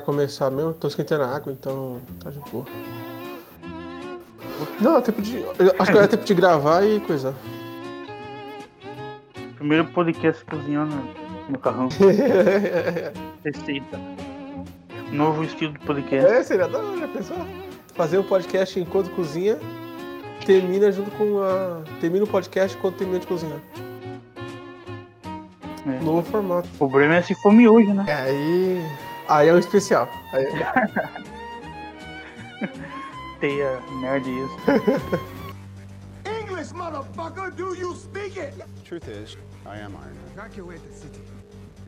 começar mesmo, tô esquentando a água, então tá de boa. Não, é tempo de. Acho que é tempo de gravar e coisa. Primeiro podcast cozinhando no carrão. Receita. Novo estilo de podcast. é, seria da hora, já pensou? Fazer um podcast enquanto cozinha, termina junto com a. Termina o podcast enquanto termina de cozinhar. É. Novo formato. O problema é se for miojo, né? É, aí. Aí é um especial. Aí, Teia nerd isso. English, motherfucker, do you speak it? Truth is, I am Iron Man. Evacuate the city.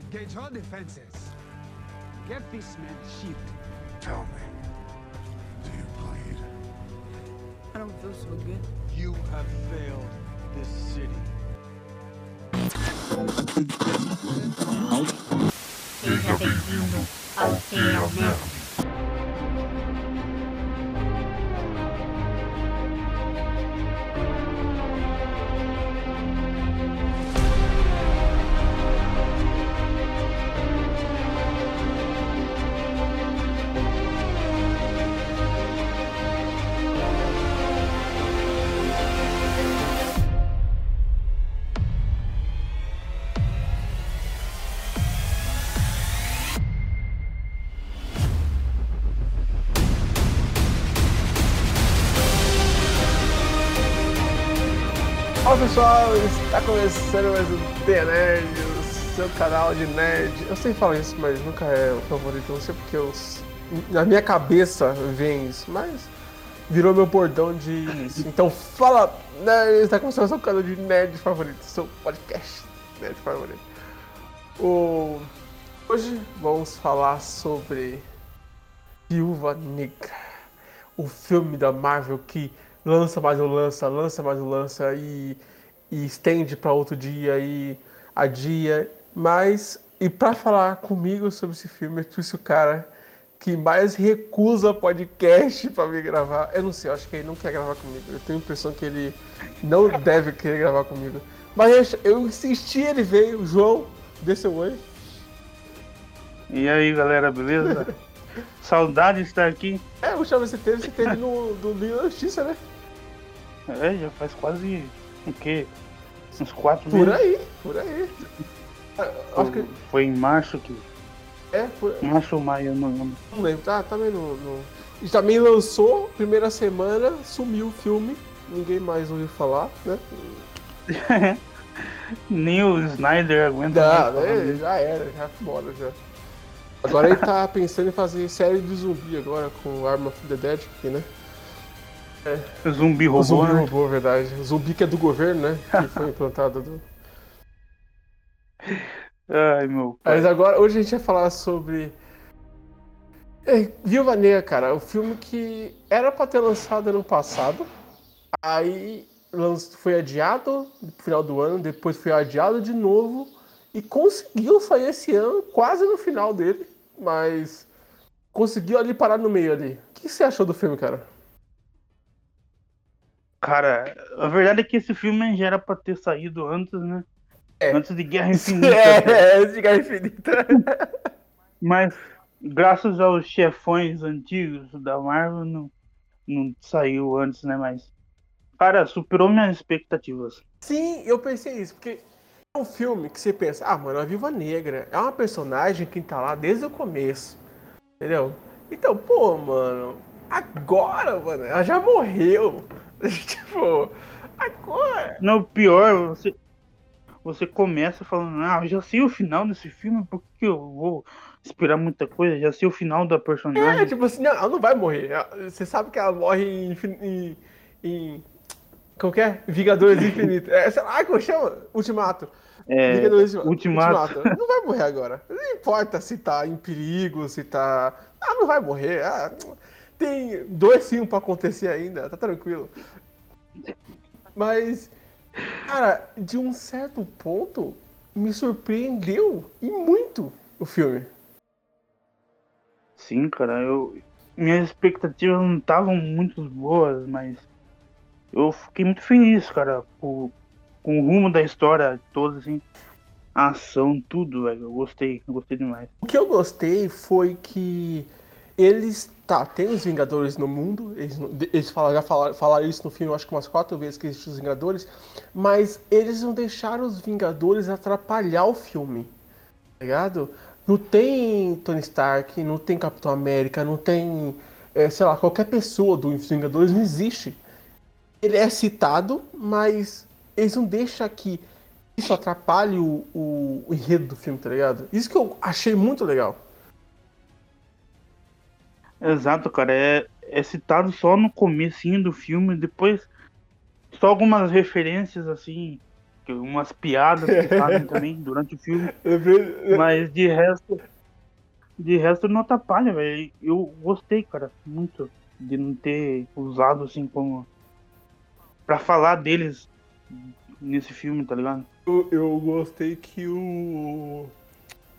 Engage all defenses. Get this man shield. Tell me, do you bleed? I don't feel so good. You have failed this city. Seja bem-vindo ao Feira pessoal, está começando mais um The Nerd, o seu canal de nerd. Eu sempre falo isso, mas nunca é o favorito, não sei porque eu, na minha cabeça vem isso, mas virou meu bordão de início. Então fala, nerd, está começando o seu canal de nerd favorito, seu podcast nerd favorito. O... Hoje vamos falar sobre Viúva Negra, o filme da Marvel que lança mais um lança, lança mais um lança e, e estende para outro dia e adia. Mas, e para falar comigo sobre esse filme, eu trouxe o cara que mais recusa podcast para me gravar. Eu não sei, eu acho que ele não quer gravar comigo. Eu tenho a impressão que ele não deve querer gravar comigo. Mas eu, insisti, ele veio. O João, dê seu oi. E aí, galera, beleza? Saudade de estar aqui. É, vez que você teve, você teve no, do Liga da Justiça, né? É, já faz quase o quê? Uns quatro Por meses. aí, por aí. Ah, Acho que Foi em março que. é, por, Março ou maio, não lembro. Não lembro, tá, também não, não. E também lançou, primeira semana, sumiu o filme, ninguém mais ouviu falar, né? Nem o Snyder aguenta Não, né, já era, já foi embora já. Agora ele tá pensando em fazer série de zumbi agora com Arm of the Dead aqui, né? Zumbi O robô, zumbi né? robô, verdade. O zumbi que é do governo, né? Que foi implantado do... Ai, meu pai. Mas agora, hoje a gente vai falar sobre. É, Viúva Negra, cara, o filme que era pra ter lançado ano passado, aí foi adiado no final do ano, depois foi adiado de novo e conseguiu sair esse ano, quase no final dele, mas conseguiu ali parar no meio ali. O que você achou do filme, cara? Cara, a verdade é que esse filme já era pra ter saído antes, né? É. Antes de Guerra Infinita. É, esse Guerra Infinita. Mas, graças aos chefões antigos da Marvel, não, não saiu antes, né? Mas, cara, superou minhas expectativas. Sim, eu pensei isso, porque é um filme que você pensa, ah, mano, a Viúva Negra é uma personagem que tá lá desde o começo, entendeu? Então, pô, mano, agora, mano, ela já morreu. tipo, agora. Não, o pior, você, você começa falando, ah, eu já sei o final desse filme, por que eu vou esperar muita coisa? Já sei o final da É, personagem. tipo assim, não, ela não vai morrer. Você sabe que ela morre em. em, em que é? Vingadores Infinitos. É, sei lá, como chama? Ultimato. É, Vingadores Ultimato. Não vai morrer agora. Não importa se tá em perigo, se tá. Ah, não vai morrer. Ah, tem dois filmes pra acontecer ainda, tá tranquilo. Mas, cara, de um certo ponto, me surpreendeu e muito o filme. Sim, cara, eu. Minhas expectativas não estavam muito boas, mas eu fiquei muito feliz, cara, com, com o rumo da história toda, assim. ação, tudo, velho. Eu gostei, eu gostei demais. O que eu gostei foi que eles. Tá, tem os Vingadores no mundo. Eles, eles já falaram, falaram isso no filme, acho que umas quatro vezes que existem os Vingadores. Mas eles não deixaram os Vingadores atrapalhar o filme. Tá ligado? Não tem Tony Stark, não tem Capitão América, não tem. é, sei lá, qualquer pessoa dos Vingadores não existe. Ele é citado, mas eles não deixam que isso atrapalhe o, o, o enredo do filme, tá ligado? Isso que eu achei muito legal. Exato, cara. É, é citado só no comecinho do filme, depois só algumas referências, assim, umas piadas que fazem também durante o filme. Mas de resto. De resto não atrapalha, velho. Eu gostei, cara, muito de não ter usado assim como. Pra falar deles nesse filme, tá ligado? Eu, eu gostei que o.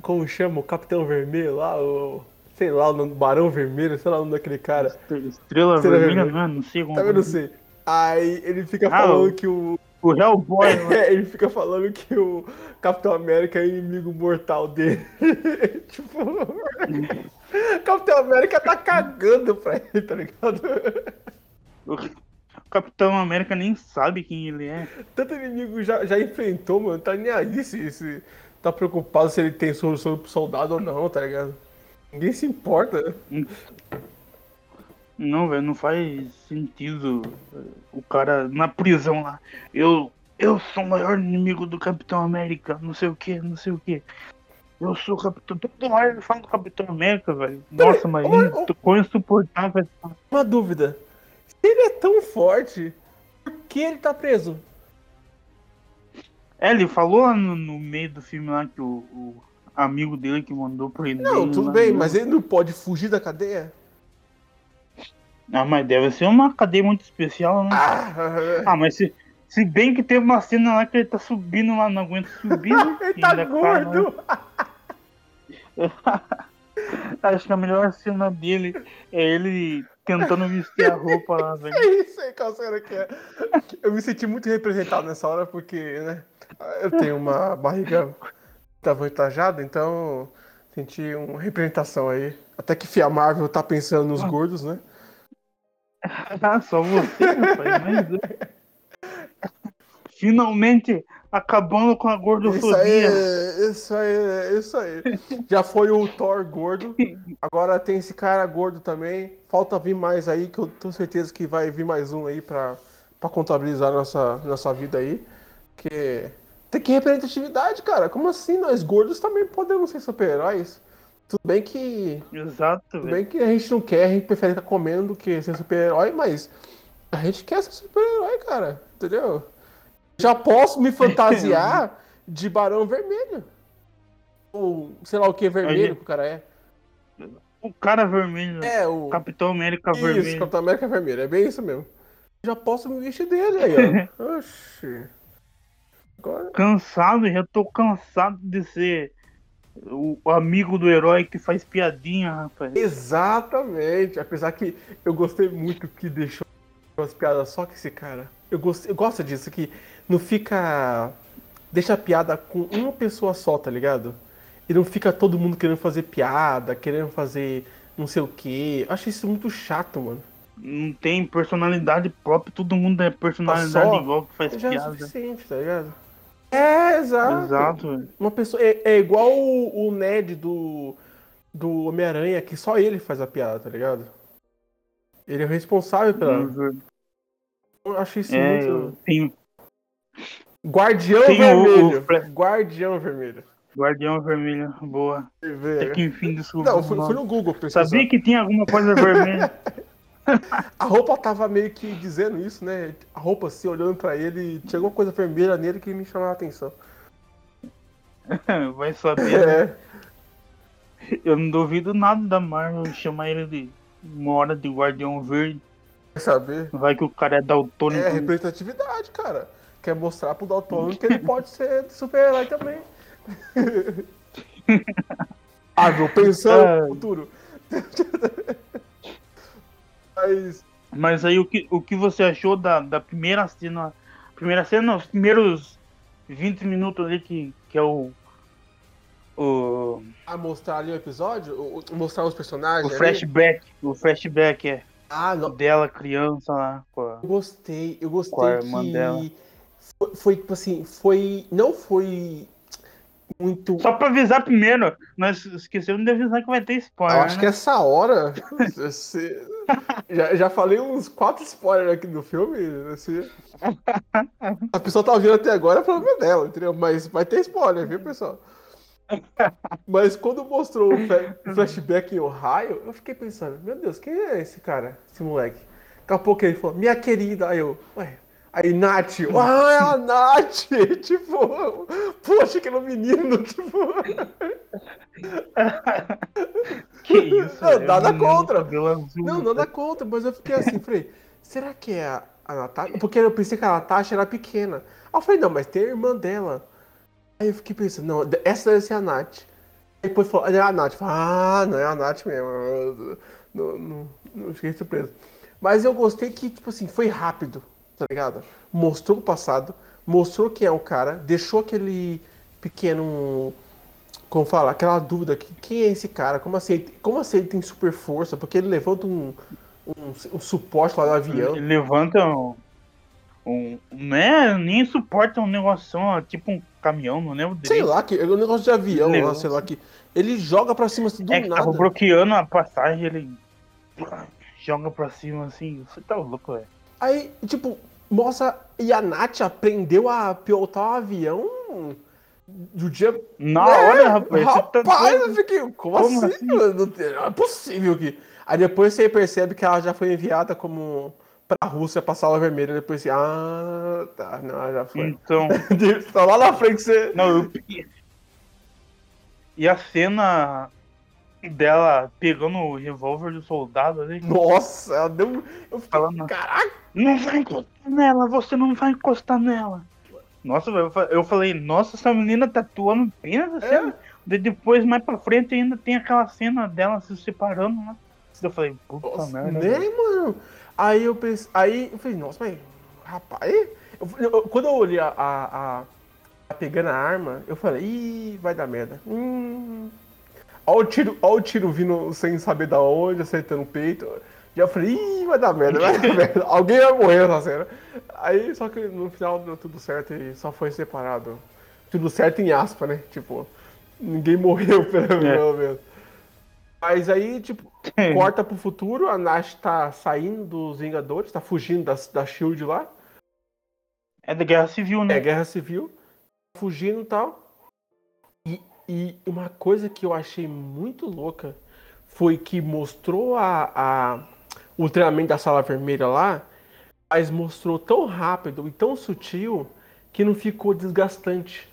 Como chama? O Capitão Vermelho lá, o. Sei lá, o nome- Barão Vermelho, sei lá o nome daquele cara. Estrela, Estrela Vermelha, Vermelha. não, não sei como. Tá vendo assim? Aí ele fica Ah, falando o- que o. O Hellboy, né? É, ele fica falando que o Capitão América é inimigo mortal dele. tipo. Capitão América tá cagando pra ele, tá ligado? o Capitão América nem sabe quem ele é. Tanto inimigo já, já enfrentou, mano. Tá nem aí se, se tá preocupado se ele tem solução pro soldado ou não, tá ligado? Ninguém se importa. Não, velho, não faz sentido eh, o cara na prisão lá. Eu, eu sou o maior inimigo do Capitão América, não sei o que, não sei o que. Eu sou o Capitão. Todo hora ele fala do Capitão América, velho. Nossa, mas ô. tu- quão insuportável. Uma dúvida. Se ele é tão forte, por que ele tá preso? É, ele falou lá no, no meio do filme lá que o, o amigo dele que mandou prender. Não, tudo bem, no- mas ele não pode fugir da cadeia? Ah, mas deve ser uma cadeia muito especial, né? Ah, Ah, mas se, se bem que teve uma cena lá que ele tá subindo lá, não aguenta subir, né? ele tá Ainda cai, né? gordo. Acho que a melhor cena dele é ele tentando vestir a roupa lá, velho. É isso aí, qual cena que é? Eu me senti muito representado nessa hora porque, né? Eu tenho uma barriga avantajada, então senti uma representação aí. Até que a Marvel tá pensando nos gordos, né? Ah, só você, rapaz. Mas... é. Finalmente acabando com a Isso aí, gordofobia. isso aí, isso aí. Já foi o Thor gordo. Agora tem esse cara gordo também. Falta vir mais aí, que eu tenho certeza que vai vir mais um aí pra, pra contabilizar nossa, nossa vida aí. Que tem que representatividade, cara. Como assim? Nós gordos também podemos ser super-heróis. Tudo bem que. Exato, Tudo bem que a gente não quer, a gente prefere estar comendo do que ser super-herói, mas a gente quer ser super-herói, cara. Entendeu? Já posso me fantasiar de Barão Vermelho. Ou sei lá o que vermelho Aí- que o cara é. O cara vermelho. É, o. Capitão América Isso, vermelho. Capitão América Vermelho. É bem isso mesmo. Já posso me vestir dele aí, ó. Oxi. Agora. Cansado, já tô cansado de ser o amigo do herói que faz piadinha, rapaz. Exatamente. Apesar que eu gostei muito que deixou as piadas só com esse cara. Eu, gosto, eu gosto disso, que não fica. Deixa a piada com uma pessoa só, tá ligado? E não fica todo mundo querendo fazer piada, querendo fazer não sei o quê. Eu acho isso muito chato, mano. Não tem personalidade própria, todo mundo é personalidade Só igual que faz Já é o piada. suficiente, tá ligado? É, exato. Exato. Uma pessoa. É, é igual o, o Ned do, do Homem-Aranha, que só ele faz a piada, tá ligado? Ele é o responsável pela. Eu achei isso É, muito. tenho Guardião Tem Vermelho. o. Guardião Vermelho. Guardião Vermelho, boa. Até né? que enfim descobriu. Não, fui, fui no Google. Sabia que tinha alguma coisa vermelha. A roupa tava meio que dizendo isso, né? A roupa assim, olhando pra ele, tinha alguma coisa vermelha nele que me chamava a atenção. Vai saber. né? É. Eu não duvido nada da Marvel chamar ele de uma hora de Guardião Verde. Quer saber? Vai que o cara é daltônico. É representatividade, cara. Quer mostrar pro Dalton que ele pode ser super-herói também. ah, meu, pensando É. no futuro. Mas. Mas aí o que, o que você achou da, da primeira cena? Primeira cena, os primeiros 20 minutos ali que, que é o, O, A mostrar ali o episódio? O- Mostrar os personagens? o ali? flashback. O flashback é Ah, não. dela criança lá. A... Eu gostei, eu gostei Com a irmã que dela. foi, foi tipo assim, foi não foi muito. Só pra avisar primeiro, nós esquecemos de avisar que vai ter spoiler. Eu acho né? que essa hora você- já, já falei uns quatro spoilers aqui do filme. assim. A pessoa tá ouvindo até agora é problema dela, entendeu? Mas vai ter spoiler, viu, pessoal? Mas quando mostrou o fla- o flashback em Ohio, eu fiquei pensando, meu Deus, quem é esse cara, esse moleque? Daqui a pouco ele falou, minha querida, aí eu, ué. Aí, Nath, ah, é a Nath! Tipo, poxa, um menino, tipo. Que isso? Não, velho? nada contra. Não, nada contra, mas eu fiquei assim, falei, será que é a, a Natasha? Porque eu pensei que a Natasha era pequena. Aí eu falei, não, mas tem a irmã dela. Aí eu fiquei pensando, não, essa deve ser a Nath. Aí depois falou, é a Nath. Falei, ah, não é a Nath mesmo. Não, não, não fiquei surpreso. Mas eu gostei que, tipo assim, foi rápido, tá ligado? Mostrou o passado, mostrou quem é o cara, deixou aquele pequeno como fala, aquela dúvida que quem é esse cara? Como assim? Como assim ele tem super força? Porque ele levanta um, um, um suporte lá no avião. Ele levanta um, um. Não é nem suporta um negócio, ó, tipo um caminhão, não lembro Sei direito. lá, que é um negócio de avião lá, Levanta. sei lá que. Ele joga pra cima assim, do É que nada. tava bloqueando a passagem, ele joga pra cima assim. Você tá louco, velho. Aí, tipo, mostra. E a Nath aprendeu a pilotar um avião do dia. Na É, hora, rapaz. tá Rapaz, doido. eu fiquei. Como, Como assim? assim? mano? Não é possível que. Aí depois você percebe que ela já foi enviada como pra Rússia pra sala vermelha. Depois assim, ah, tá, não, ela já foi. Então. tá lá na frente você. Não, eu... E a cena dela pegando o revólver do soldado ali, Nossa, ela deu. Eu fiquei, falando, caraca! Não vai encostar nela, você não vai encostar nela. Nossa, eu fa- eu falei, nossa, essa menina tá atuando bem nessa cena. Daí depois, mais pra frente, ainda tem aquela cena dela se separando, né? Eu falei, puta Nossa, merda. velho. mano? Aí eu pensei. Aí eu falei, nossa, mas. Rapaz. eu- eu- quando eu olhei a, a, a- a pegando a arma, eu falei, ih, vai dar merda. Hum. Ó o tiro, ó o tiro vindo sem saber da onde, acertando o peito. Já falei, ih, vai dar merda, vai dar merda. Alguém vai morrer nessa cena. Aí, só que no final deu tudo certo e só foi separado. Tudo certo em aspa, né? Tipo, ninguém morreu pelo menos. Mas aí, tipo, corta pro futuro, a Nash tá saindo dos Vingadores, tá fugindo da, da Shield lá. É da Guerra Civil, né? É guerra civil, fugindo e tal. E, e uma coisa que eu achei muito louca foi que mostrou a, a- o treinamento da sala vermelha lá, mas mostrou tão rápido e tão sutil que não ficou desgastante.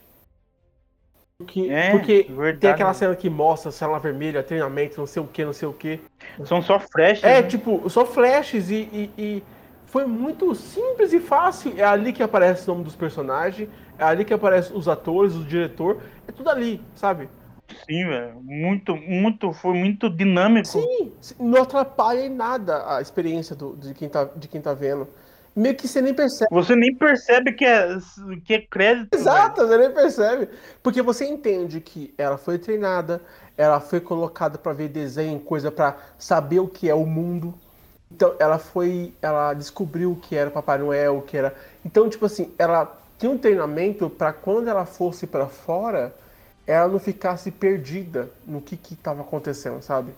Porque, É, porque tem aquela cena que mostra sala vermelha, treinamento, não sei o que, não sei o que. São só flashes. É, né? tipo, só flashes e, e- e foi muito simples e fácil. É ali que aparece o nome dos personagens, é ali que aparece os atores, o diretor, é tudo ali, sabe? Sim, velho. Muito, muito, foi muito dinâmico. Sim, não atrapalha em nada a experiência do- de, quem tá, de quem tá vendo. Meio que você nem percebe. Você nem percebe que é, que é crédito. velho. Exato, você nem percebe. Porque você entende que ela foi treinada, ela foi colocada pra ver desenho, coisa pra saber o que é o mundo. Então, ela foi, ela descobriu o que era Papai Noel, o que era. Então, tipo assim, ela tinha um treinamento pra quando ela fosse pra fora, ela não ficasse perdida no que que tava acontecendo, sabe?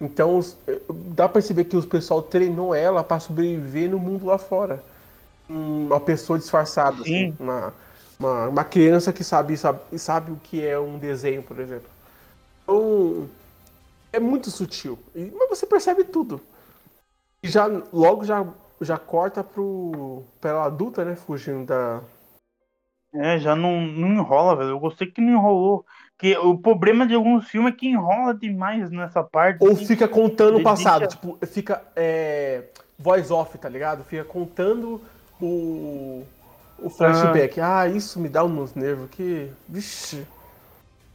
Então, eh, dá pra perceber que o pessoal treinou ela pra sobreviver no mundo lá fora. Uma pessoa disfarçada, assim, Sim. uma, uma, uma criança que sabe, sabe, sabe o que é um desenho, por exemplo. Então, é muito sutil. Mas você percebe tudo. E já, logo já, já corta pro, pra ela adulta, né? Fugindo da. É, já não, não enrola, velho. Eu gostei que não enrolou. Que o problema de alguns filmes é que enrola demais nessa parte. Ou assim. fica contando o passado. deixa- Tipo, fica. É, voice off, tá ligado? Fica contando o. O flashback. Ah, isso me dá uns nervos. Que. Vixe.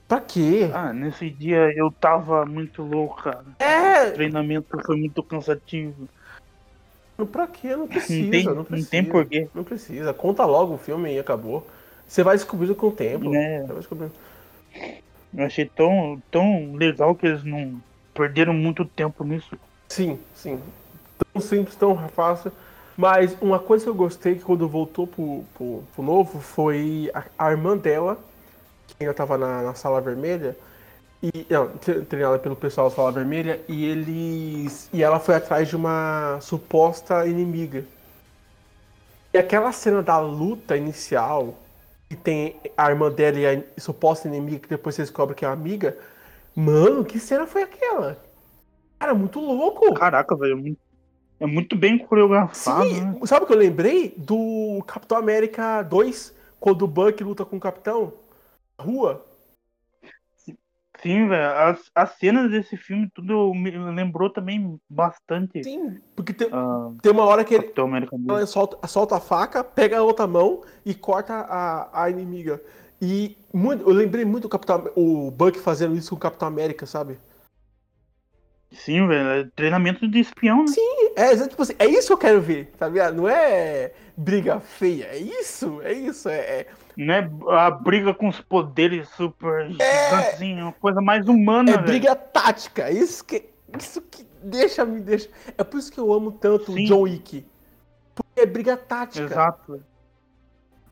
Pra quê? Ah, nesse dia eu tava muito louco, cara. O É! treinamento foi muito cansativo. Pra quê? Não precisa. Não tem, não não precisa. tem porquê. Não precisa. Conta logo o filme e acabou. Você vai descobrindo com o tempo. É. Você vai descobrindo. Eu achei tão, tão legal que eles não perderam muito tempo nisso. Sim, sim. Tão simples, tão fácil. Mas uma coisa que eu gostei que quando voltou pro, pro, pro novo foi a, a irmã dela, que ainda tava na, na sala vermelha, e não, treinada pelo pessoal da sala vermelha, e eles. E ela foi atrás de uma suposta inimiga. E aquela cena da luta inicial, que tem a irmã dela e a suposta inimiga, que depois você descobre que é uma amiga. Mano, que cena foi aquela? Cara, muito louco! Caraca, velho. é muito- É muito bem coreografado, Sim, né? sabe o que eu lembrei? Do Capitão América 2, quando o Buck luta com o Capitão na rua. Sim, velho. As, as cenas desse filme tudo me lembrou também bastante. Sim, porque tem, ah, tem uma hora que ele, Capitão América 2. ela solta, solta a faca, pega a outra mão e corta a, a inimiga. E muito- eu lembrei muito do Capitão, o Buck fazendo isso com o Capitão América, sabe? Sim, velho. É treinamento de espião, né? Sim, é, tipo assim, é isso que eu quero ver, tá ligado? Não é briga feia, é isso, é isso, é, é, Não é a briga com os poderes super gigantes, é uma coisa mais humana, É velho. briga tática. Isso que, isso que deixa, me deixa. É por isso que eu amo tanto o Sim. John Wick. Porque é briga tática. Exato.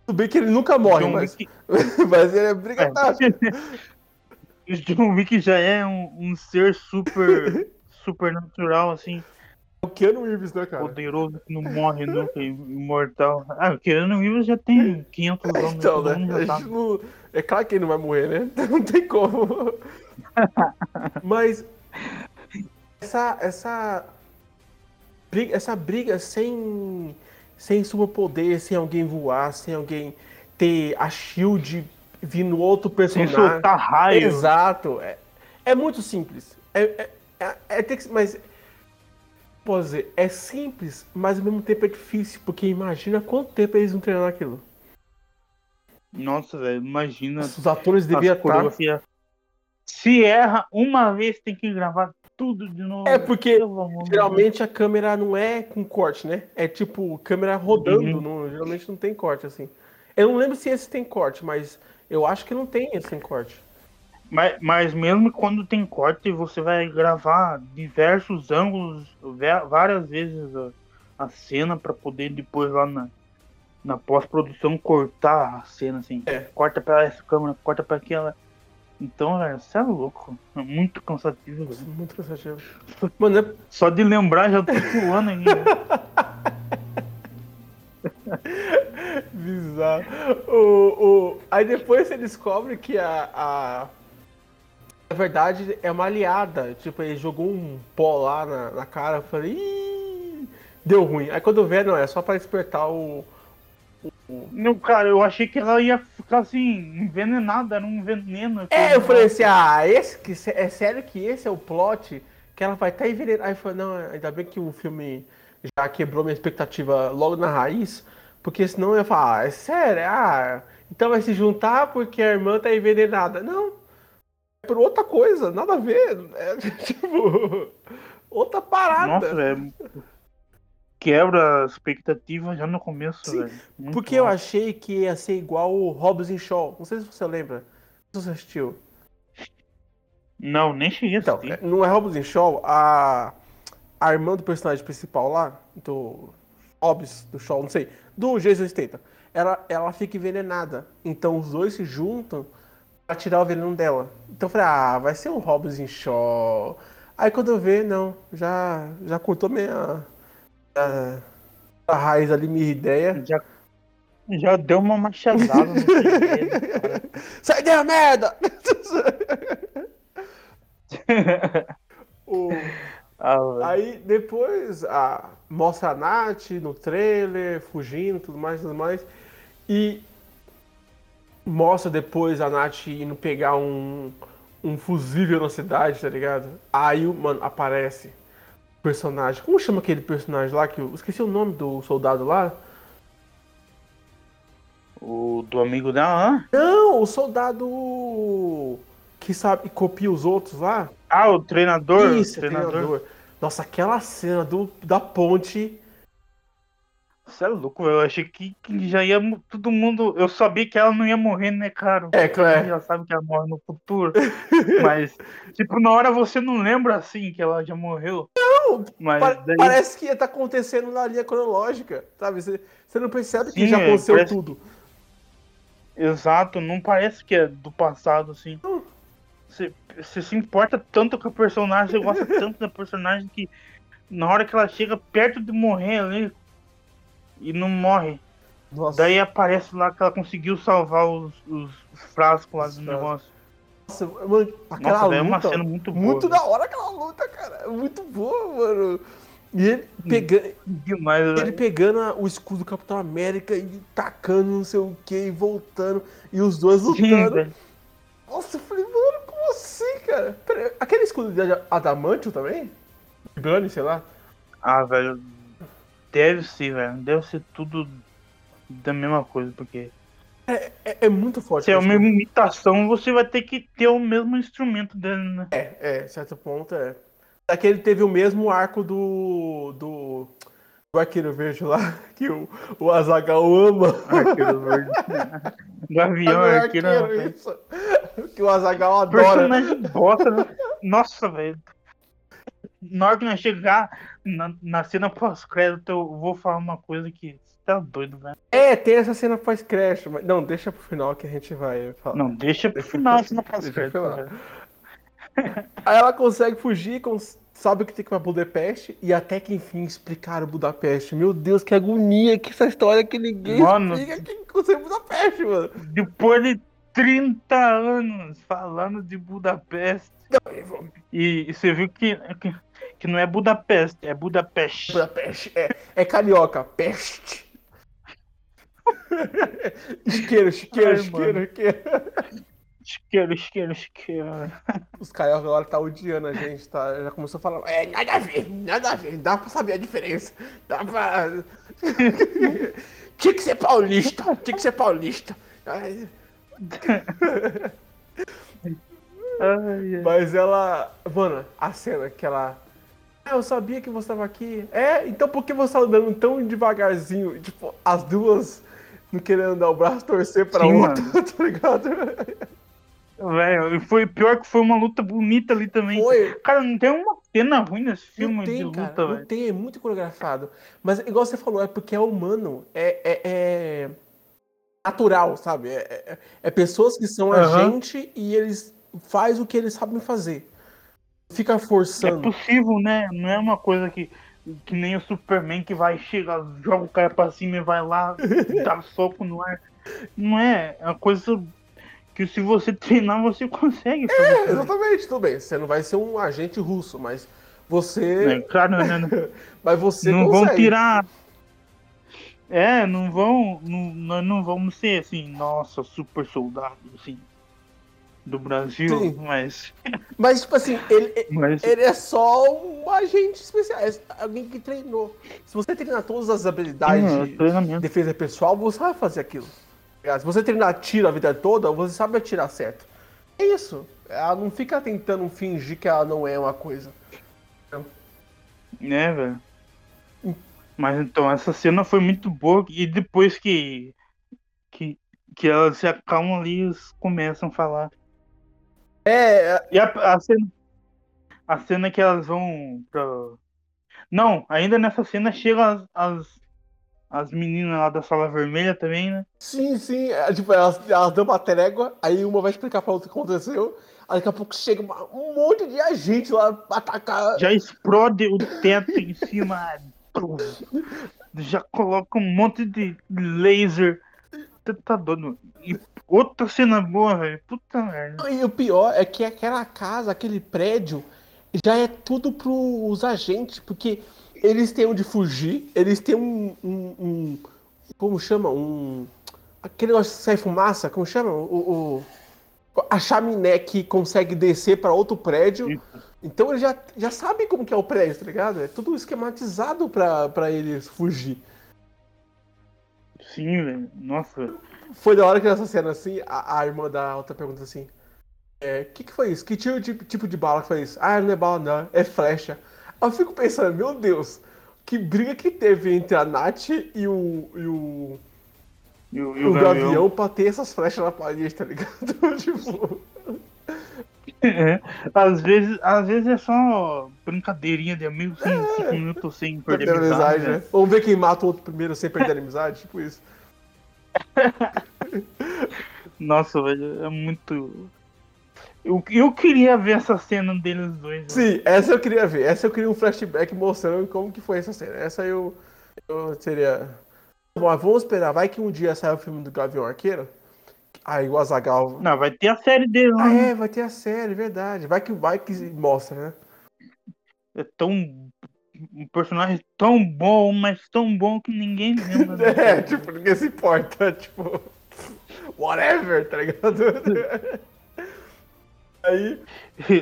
Tudo bem que ele nunca morre, mas, Wick, mas ele é briga É. tática. o John Wick já é um, um ser super supernatural, assim, o Keanu Reeves, né, cara? poderoso, que não morre nunca, imortal. Ah, o Keanu Reeves já tem 500 anos, Então, né? sabe. não- É claro que ele não vai morrer, né? Não tem como. Mas essa, essa briga, essa briga sem, sem superpoder, sem alguém voar, sem alguém ter a shield vindo outro Sem personagem. soltar raio. Exato. É, é muito simples. É, é, é- é ter que- mas posso dizer, é simples, mas ao mesmo tempo é difícil, porque imagina quanto tempo eles não treinaram aquilo. Nossa, velho, imagina Os atores deviam estar. coreografias. Se erra uma vez, tem que gravar tudo de novo. É porque geralmente a câmera não é com corte, né? É tipo câmera rodando, Uhum. não- geralmente não tem corte assim. Eu não lembro se esse tem corte, mas eu acho que não tem esse corte. Mas, mas mesmo quando tem corte, você vai gravar diversos ângulos, várias vezes a, a cena para poder depois lá na, na pós-produção cortar a cena assim. É. Corta pra essa câmera, corta pra aquela. Então, velho, você é louco. É muito cansativo, velho. Muito cansativo. Mano, é Só de lembrar já tô pulando aqui. velho. Bizarro. O, o... Aí depois você descobre que a, a. Na verdade, é uma aliada. Tipo, ele jogou um pó lá na, na cara. Eu falei, Ih, deu ruim. Aí quando ver, não, é só pra despertar o. Não, cara, eu achei que ela ia ficar assim, envenenada, era um veneno. É, eu falei assim, ah, esse que é sério que esse é o plot que ela vai estar envenenada. Aí eu falei, não, ainda bem que o filme já quebrou minha expectativa logo na raiz, porque senão eu ia falar, ah, é sério, ah, então vai se juntar porque a irmã tá envenenada. Não, por outra coisa, nada a ver. É tipo, outra parada. Nossa, velho. Quebra a expectativa já no começo, Porque eu achei que ia ser igual o Hobbs and Shaw. Não sei se você lembra. Se você assistiu. Não, nem cheguei a Então, assistir. é- não é Hobbs and Shaw, a, a irmã do personagem principal lá, do Hobbs, do Shaw, não sei, do Jason Statham, ela, ela fica envenenada. Então os dois se juntam tirar o veneno dela. Então eu falei, ah, vai ser um and Shaw. Aí quando eu ver, não, já, já cortou minha a, a raiz ali, minha ideia. Já, já deu uma machadada no cara. Sai daí, merda! O- Ah. Aí depois a, mostra a Nath no trailer, fugindo, tudo mais, tudo mais. E mostra depois a Nath indo pegar um, um fusível na cidade, tá ligado? Aí, mano, aparece o personagem. Como chama aquele personagem lá? Que eu esqueci o nome do soldado lá. O do amigo dela, hã? Não, o soldado que sabe copia os outros lá. Ah, o treinador. Isso, o treinador. treinador. Nossa, aquela cena do, da ponte. Você é louco, eu achei que, que já ia todo mundo. Eu sabia que ela não ia morrer, né, cara? É, claro. já sabe que ela morre no futuro. Mas, tipo, na hora você não lembra assim que ela já morreu. Não, Mas Pa- daí. Parece que tá acontecendo na linha cronológica, sabe? Você, você não percebe que Sim, já é, aconteceu parece- tudo. Exato, não parece que é do passado, assim. Você, você se importa tanto com a personagem, você gosta tanto da personagem que na hora que ela chega perto de morrer ali e não morre. Nossa, Daí aparece lá que ela conseguiu salvar os, os frascos lá do negócio. nossa, mano, aquela Nossa, velho, é uma luta, cena muito boa. muito velho. da hora aquela luta, cara. É Muito boa, mano. E ele, Hum. pega, Demais, ele velho. pegando o escudo do Capitão América e tacando não sei o que, e voltando, e os dois Sim, lutando. velho. Nossa, eu falei, mano, como assim, cara? Pera aquele escudo de Adamantio também? Vibranium, sei lá. Ah, velho. Deve ser, velho. Deve ser tudo da mesma coisa, porque É, é muito forte. se é uma escudo. imitação, você vai ter que ter o mesmo instrumento dele, né? É, é, certo ponto é. Aqui ele teve o mesmo arco do. do. do Arqueiro Verde lá, que o, o Azagal ama. Arqueiro verde. Gavião, arqueiro. arqueiro, isso. Que o Azagal adora. Personagem bosta, né? Nossa, velho. Na hora que nós chegar na, na cena pós-crédito, eu vou falar uma coisa que você tá doido, velho. É, tem essa cena pós-crash, mas. Não, deixa pro final que a gente vai falar. Não, deixa pro final a cena pós-crédito. Aí ela consegue fugir, cons- sabe que tem que ir pra Budapeste, e até que enfim explicaram Budapeste. Meu Deus, que agonia que essa história que ninguém Mano. explica quem consegue Budapeste, mano. Depois de 30 anos falando de Budapeste. E, e você viu que, que, que não é Budapeste, é Budapeste. Budapeste, é, é carioca, peste. isqueiro, isqueiro, Ai, isqueiro, isqueiro. Isqueiro, isqueiro, isqueiro. Os cariocas agora tá odiando a gente, tá? Já começou a falar, é, nada a ver, nada a ver, dá pra saber a diferença. Dá pra. tinha que ser paulista, tinha que ser paulista. Ai. Mas ela. Mano, a cena que ela. Ah, eu sabia que você tava aqui. É, então por que você tá andando tão devagarzinho? Tipo, as duas não querendo dar o braço torcer pra Sim, outra, mano. tá ligado? Velho, foi pior que foi uma luta bonita ali também. Foi. Cara, não tem uma cena ruim nesse Não filme de tem, luta, cara. Não velho. tem, é muito coreografado. Mas, igual você falou, é porque é humano. É, é, é natural, sabe? É, é- é pessoas que são a Aham. gente e eles fazem o que eles sabem fazer. Fica É forçando. possível, né? Não é uma coisa que, que nem o Superman que vai, chega, joga o cara pra cima e vai lá, dá soco no ar. Não é. É uma coisa que se você treinar, você consegue fazer. É, exatamente, tudo bem. Você não vai ser um agente russo, mas você. né? Claro, né? Não, Mas você não consegue. vão tirar. É, não vão. Não, nós não vamos ser assim, nossa, super soldados, assim, do Brasil, Sim. mas. Mas, tipo assim, ele, mas ele é só um agente especial. É alguém que treinou. Se você treinar todas as habilidades Sim, é de defesa pessoal, você vai fazer aquilo. Se você treinar tiro a vida toda, você sabe atirar certo. É isso. Ela não fica tentando fingir que ela não é uma coisa. né, velho. Mas então, essa cena foi muito boa. E depois que. que, que elas se acalmam ali, eles começam a falar. É, E a, a cena. A cena que elas vão pra. Não, ainda nessa cena chegam as, as, as meninas lá da sala vermelha também, né? sim, sim. É, tipo, elas, elas dão uma trégua, aí uma vai explicar pra outra o que aconteceu. Aí daqui a pouco chega uma- um monte de agente lá pra atacar. Já explode o teto em cima. Já coloca um monte de laser. Tá- Tá doido. E outra cena boa, velho. Puta merda. E o pior é que aquela casa, aquele prédio, já é tudo pros agentes, porque eles têm onde fugir, eles têm um. um- um- como chama? Um. Aquele negócio que sai fumaça, como chama? O, o- a chaminé que consegue descer para outro prédio. Então eles já, já sabem como que é o prédio, tá ligado? É tudo esquematizado pra eles fugir. Sim, velho. Nossa. Foi da hora que nessa cena assim, a, a irmã da outra pergunta assim: É, o que, que foi isso? Que tipo de, tipo de bala que foi isso? Ah, não é bala, não, é flecha. Eu fico pensando, meu Deus, que briga que teve entre a Nath e o. E o, E o, e e o Gavião pra ter essas flechas na parede, tá ligado? tipo. É, às vezes, às vezes é só brincadeirinha de amigos, assim, cinco minutos sem perder amizade, amizade, né? né? Vamos ver quem mata o outro primeiro sem perder a amizade, tipo isso. Nossa, velho, é muito. Eu, eu queria ver essa cena deles dois. Sim, essa eu queria ver. Essa eu queria um flashback mostrando como que foi essa cena. Essa eu, eu seria. Bom, vamos esperar. Vai que um dia sai o filme do Gavião Arqueiro. Aí o Azagal. Não, vai ter a série dele lá. Ah, né? é, vai ter a série, verdade. Vai que, vai que mostra, né? É tão. Um personagem tão bom, mas tão bom que ninguém lembra. É, tipo, ninguém se importa. Tipo, whatever, tá ligado? Aí,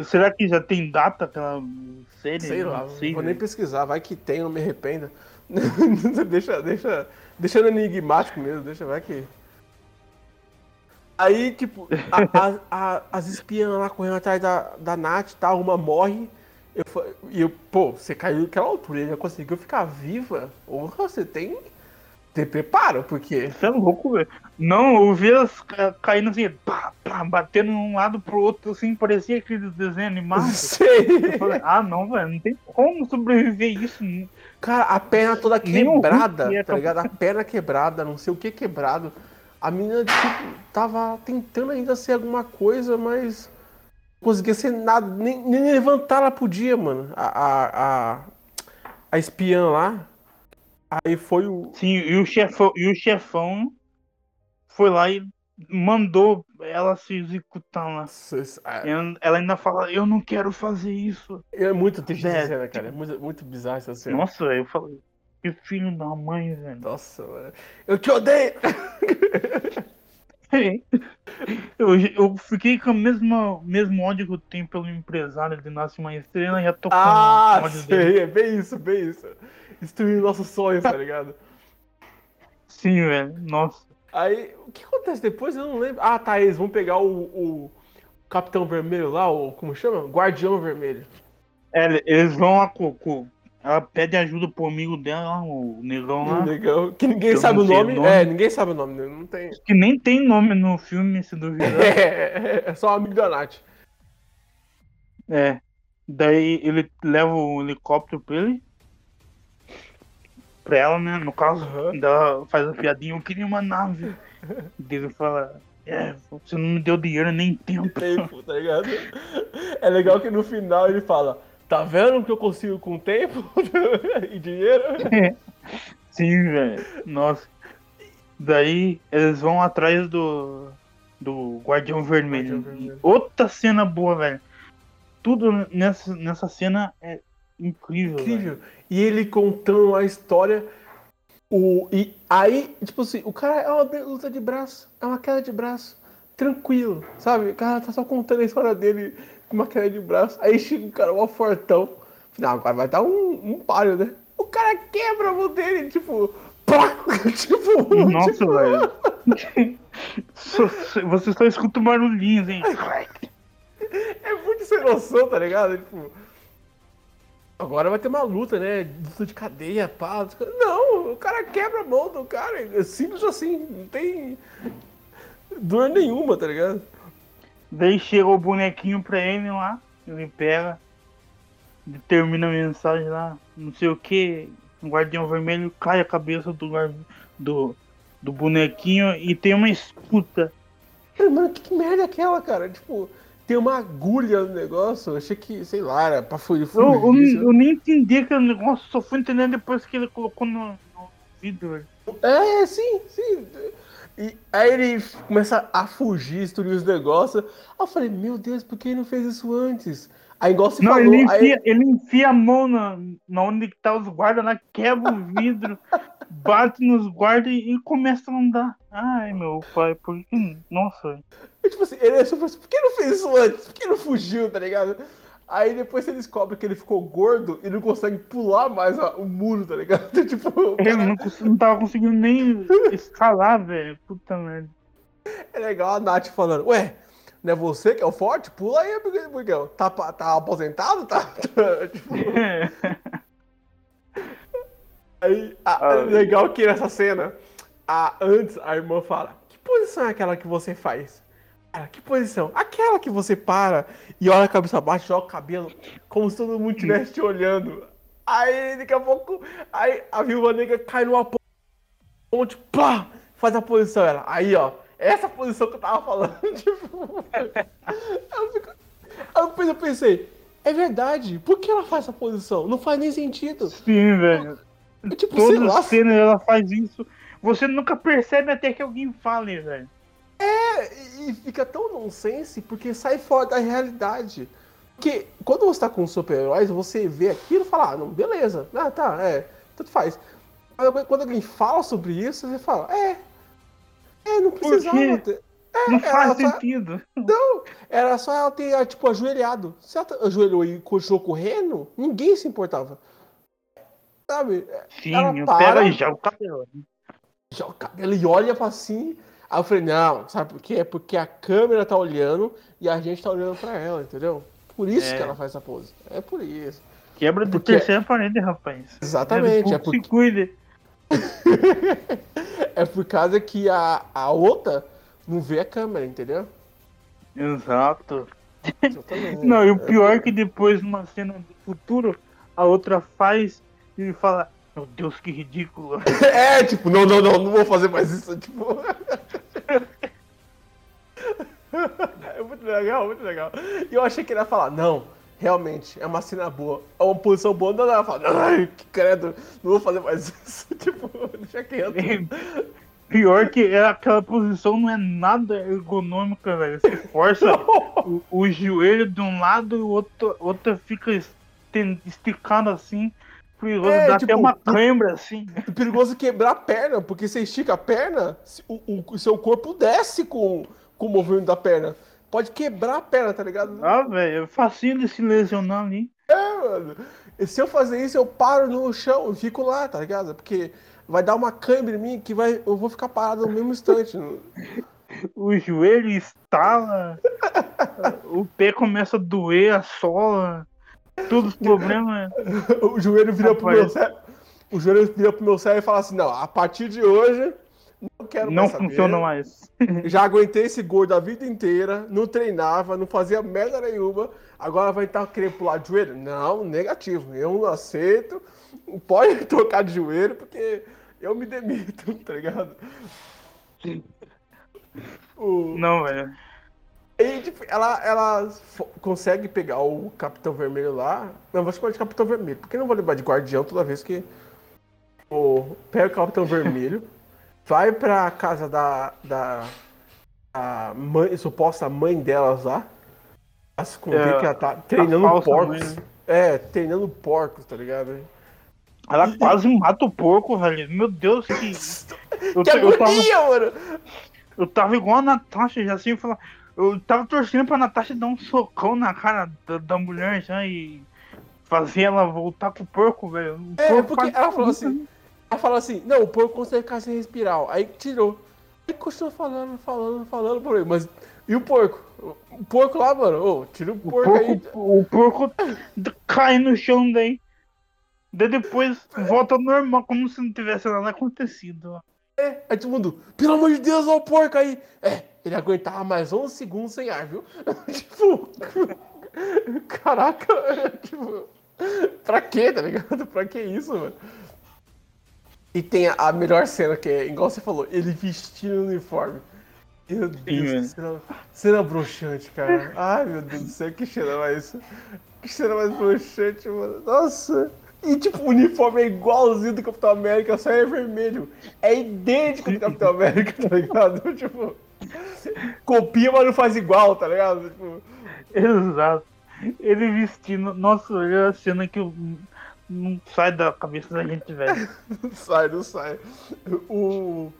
Será que já tem data aquela série? sei lá, Não sei, vou nem velho. pesquisar. Vai que tem, não me arrependa. deixa, deixa, deixa no enigmático mesmo, deixa, vai que. Aí, tipo, a- a- a- as espiãs lá correndo atrás da, da Nath, tá? Uma morre. Eu, e eu, pô, você caiu daquela altura, ele já conseguiu ficar viva. Ou você tem. Tem preparo, porque. Você é louco, velho. Não, eu vi elas ca- caindo assim, pá, pá, batendo de um lado pro outro, assim, parecia aqueles desenhos animados. Sei. Eu falei, ah, não, velho, não tem como sobreviver isso. Cara, a perna toda quebrada, é tá ligado? A perna quebrada, não sei o que quebrado. A menina, tipo, tava tentando ainda ser alguma coisa, mas conseguia ser nada. Nem, nem levantar ela podia, mano. A, a, a, a espiã lá. Aí foi o. Sim, e o chefão, e o chefão foi lá e mandou ela se executar lá. É, Ela- Ela ainda fala, eu não quero fazer isso. é muito triste essa É, cena, cara. É muito, muito bizarro essa cena. Nossa, eu falei, que filho da mãe, velho. Nossa, mano. Eu te odeio! Eu, eu fiquei com o mesmo, mesmo ódio que eu tenho pelo empresário de Nasce Uma Estrela, já tô com Ah, ódio dele. sei, é bem isso, bem isso. Destruir nossos sonhos, tá ligado? Sim, velho, nossa. Aí, o que acontece depois? Eu não lembro. Ah, tá, eles vão pegar o, o Capitão Vermelho lá, o. Como chama? Guardião Vermelho. É, eles vão lá com, com- Ela pede ajuda pro amigo dela, o negão lá. Legal. Que ninguém Eu sabe o o nome. nome. É, ninguém sabe o nome dele. Não tem. Que nem tem nome no filme, se duvidar. É, é só um amigo da Nath. É. Daí ele leva o helicóptero pra ele. Pra ela, né? No caso, daí ela faz a piadinha, eu queria uma nave. Ele fala, é, você não me deu dinheiro nem tempo. Tempo, tá ligado? É legal que no final ele fala. Tá vendo o que eu consigo com tempo e dinheiro? Sim, velho. Nossa. Daí eles vão atrás do. Do Guardião Vermelho. Guardião Vermelho. Outra cena boa, velho. Tudo nessa, nessa cena é incrível. Incrível. E ele contando a história. O, e aí, tipo assim, o cara é uma luta de braço, é uma queda de braço, tranquilo, sabe? O cara tá só contando a história dele com uma queda de braço. Aí chega o cara, um fortão. Não, agora vai dar um, um palho, né? O cara quebra a mão dele, tipo. Pá! tipo. Nossa, tipo, velho. Você só escuta barulhinhos, hein? É muito sem noção, tá ligado? Tipo. Agora vai ter uma luta, né? Luta de cadeia, pá. Não, o cara quebra a mão do cara. É simples assim, não tem dor nenhuma, tá ligado? Daí chega o bonequinho pra ele lá, ele pega, ele termina a mensagem lá, não sei o que, o guardião vermelho cai a cabeça do, do, do bonequinho e tem uma escuta. Cara, mano, que, que merda é aquela, cara? Tipo, tem uma agulha no negócio. Eu achei que, sei lá, era pra fugir. Eu, eu, eu nem entendi aquele negócio, só fui entender depois que ele colocou no, no vidro. velho. É, sim, sim. E aí ele começa a fugir, destruir os negócios. Aí eu falei, meu Deus, por que ele não fez isso antes? Aí igual você Não, falou, ele aí- enfia, ele enfia a mão na, na onde que tá os guardas lá, quebra o vidro, bate nos guardas e, e começa a andar. Ai, meu pai, por que. Nossa. E, tipo assim, ele achou assim, por que não fez isso antes? Por que não fugiu, tá ligado? Aí depois você descobre que ele ficou gordo e não consegue pular mais a- o muro, tá ligado? tipo, cara- não, não tava conseguindo nem escalar, velho. Puta merda. é legal a Nath falando, ué, não é você que é o forte? Pula aí, Miguel. Tá, tá aposentado? Tá? tipo, Ah, legal que nessa cena, a, antes a irmã fala: Que posição é aquela que você faz? Cara, que posição? Aquela que você para e olha a cabeça abaixo, joga o cabelo, como se todo mundo estivesse te olhando. Aí daqui a pouco, aí a viúva negra cai numa ponte, pá, faz a posição. Ela, aí ó, essa posição que eu tava falando, tipo. eu, fico, eu pensei, é verdade, por que ela faz essa posição? Não faz nem sentido. Sim, velho. Tipo, Toda cena ela faz isso. Você nunca percebe até que alguém fale, velho. É, e fica tão nonsense porque sai fora da realidade. Porque quando você tá com super-heróis, você vê aquilo e fala, ah, não, beleza, ah, tá, é, tanto faz. Quando alguém fala sobre isso, você fala, é, é, não precisava ter. É, Não faz só- sentido. Não, era só ela ter, tipo, ajoelhado. Se ela ajoelhou e continuou correndo, ninguém se importava. Sabe? Sim, Ela para- pego e já o cabelo. Já o cabelo e olha pra assim. Aí eu falei, não, sabe por quê? É porque a câmera tá olhando e a gente tá olhando pra ela, entendeu? Por isso É. que ela faz essa pose. É por isso. Quebra de Porque- terceira parede, rapaz. Exatamente, é porque- Se cuide. É por causa que a, a outra não vê a câmera, entendeu? Exato. Não, e o pior é que depois, numa cena do futuro, a outra faz e fala: Meu Deus, que ridículo. É, tipo, não, não, não, não vou fazer mais isso, tipo. Muito legal, muito legal. E eu achei que ele ia falar, não, realmente, é uma cena boa, é uma posição boa, não, não, ela fala, ai, que credo, não vou fazer mais isso, tipo, deixa quieto. Pior que é, aquela posição não é nada ergonômica, velho. Você força o, o joelho de um lado e o outro, outra fica esticado assim. Perigoso, É, dá tipo, até uma cãibra assim. É perigoso quebrar a perna, porque você estica a perna, o- o seu corpo desce com, com o movimento da perna. Pode quebrar a perna, tá ligado? Ah, velho, é facinho de se lesionar ali. É, mano. E se eu fazer isso, eu paro no chão e fico lá, tá ligado? Porque vai dar uma câimbra em mim que vai, eu vou ficar parado no mesmo instante. O joelho estala, o pé começa a doer, a sola, todos os problemas. O joelho vira pro meu Rapaz. cérebro. O joelho vira pro meu cérebro e fala assim: não, a partir de hoje, não quero Não mais funciona mais. Já aguentei esse gordo a vida inteira, não treinava, não fazia merda nenhuma. Agora vai estar querendo pular de joelho? Não, negativo. Eu não aceito. Pode trocar de joelho, porque eu me demito, tá ligado? O... Não, velho. Tipo, ela, ela consegue pegar o Capitão Vermelho lá. Não, vou chamar de Capitão Vermelho, porque não vou lembrar de Guardião toda vez que. Pega o Capitão Vermelho, vai pra casa da. da a mãe, suposta mãe delas lá. Pra se esconder É, que ela tá treinando porcos. mãe, né? É, treinando porcos, tá ligado? Ela quase mata o porco, velho. Meu Deus, que. Eu, Que eu, tava, agonia, mano! eu tava igual a Natasha, já assim, eu, falava- eu tava torcendo pra Natasha dar um socão na cara da, da mulher já e fazer ela voltar com o porco, velho. O É, porco porque ela falou assim. Ela falou assim, não, o porco consegue ficar sem respirar. Aí tirou. Aí continuou falando, falando, falando por aí. Mas e o porco? O porco lá, mano, ô, tira o O porco, aí. porco, o porco cai no chão daí. Daí depois volta normal, como se não tivesse nada acontecido. Aí todo mundo, pelo amor de Deus, olha o porco aí. É, ele aguentava mais 11 segundos sem ar, viu? tipo, caraca, tipo, pra quê, tá ligado? Pra que isso, mano? E tem a, a melhor cena, que é, igual você falou, ele vestindo o uniforme. Meu Deus, velho. cena, cena broxante, cara. Ai, meu Deus do céu, que cena mais. Que cena mais broxante, mano. Nossa. E, tipo, o uniforme é igualzinho do Capitão América, só é vermelho. É idêntico do Capitão América, tá ligado? Tipo, copia, mas não faz igual, tá ligado? Tipo, Exato. Ele vestindo. Nossa, é a cena que eu- não sai da cabeça da gente, velho. não sai, não sai. O...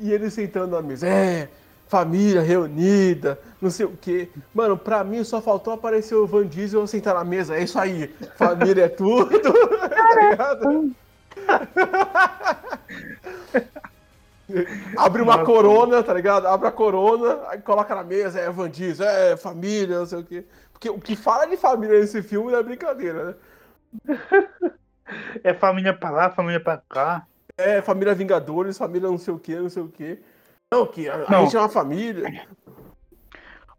E ele sentando na mesa. É, família reunida, não sei o quê. Mano, pra mim só faltou aparecer o Van Diesel sentar na mesa. É isso aí. Família é tudo. tá ligado? Abre uma Nossa. corona, tá ligado? Abre a corona, aí coloca na mesa, é Van Diesel, é família, não sei o quê. Porque o que fala de família nesse filme não é brincadeira, né? É família pra lá, família pra cá. É, família Vingadores, família não sei o que, não sei o que. Não, que a, a Não. gente é uma família.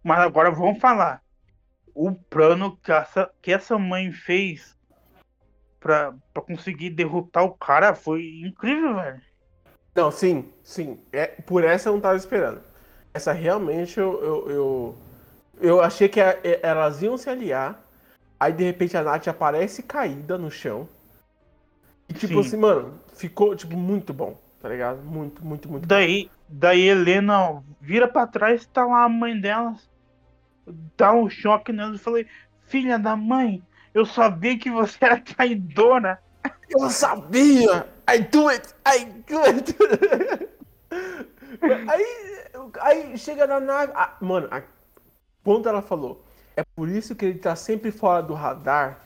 Mas agora vamos falar. O plano que essa, que essa mãe fez pra, pra conseguir derrotar o cara foi incrível, velho. Não, sim, sim. É, por essa eu não tava esperando. Essa realmente eu. Eu, eu, eu achei que a- e- elas iam se aliar. Aí de repente a Nath aparece caída no chão. E tipo Sim. assim, mano, ficou tipo muito bom, tá ligado? Muito, muito, muito bom. Daí, daí Helena vira pra trás tá lá a mãe dela. Dá um choque nela e falei, filha da mãe, eu sabia que você era traidora. Eu sabia! I do it! I do it! aí, aí chega na nave. ah, mano, a- quando ela falou, é por isso que ele tá sempre fora do radar,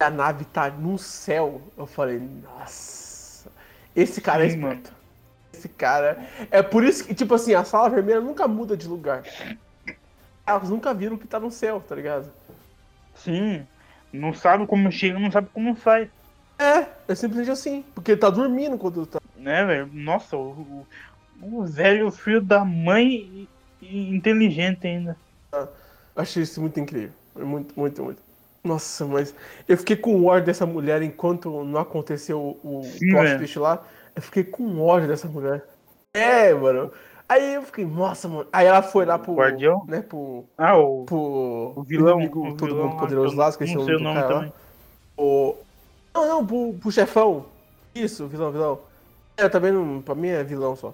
e a nave tá no céu. Eu falei, nossa, esse cara é Sim, mano. esperto. Esse cara. É por isso que, tipo assim, a sala vermelha nunca muda de lugar. Elas nunca viram que tá no céu, tá ligado? Sim, não sabe como chega, não sabe como sai. É, é simplesmente assim. Porque ele tá dormindo quando tá. Né, velho? Nossa, o, o, o velho filho da mãe e, e inteligente ainda. Achei isso muito incrível. Muito, muito, muito. Nossa, mas eu fiquei com ódio dessa mulher enquanto não aconteceu o, o Sim, plot twist lá. Eu fiquei com ódio dessa mulher. É, mano. Aí eu fiquei, nossa, mano. Aí ela foi lá pro. Guardião? Né, pro. Ah, o, pro o vilão. inimigo o todo vilão mundo poderoso eu lá, esqueci não o nome do cara lá. O... Não, não, pro, pro chefão. Isso, vilão, vilão. É, também não, pra mim é vilão só.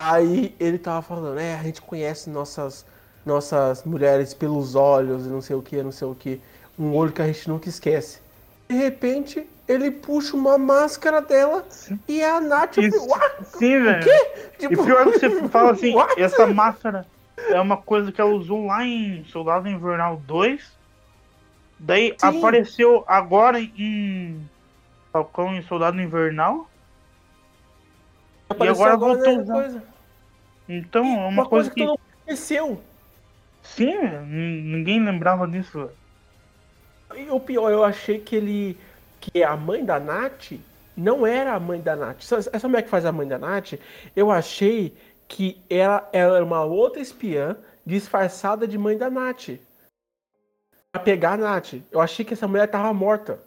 Aí ele tava falando, é, a gente conhece nossas, nossas mulheres pelos olhos e não sei o que, não sei o que. Um olho que a gente nunca esquece. De repente, ele puxa uma máscara dela e é a Nath. Isso. falei, "Uá, Sim, velho. Tipo, E pior que você fala assim, what? essa máscara é uma coisa que ela usou lá em Soldado Invernal 2. Daí Sim. apareceu agora em Falcão e Soldado Invernal. apareceu agora voltou né, usar. coisa. Então é uma, coisa, que. todo mundo esqueceu. Sim, ninguém lembrava disso. E o pior, eu achei que ele. que a mãe da Nath não era a mãe da Nath. Sabe essa mulher que faz a mãe da Nath? Eu achei que ela, ela era uma outra espiã disfarçada de mãe da Nath. Pra pegar a Nath. Eu achei que essa mulher tava morta.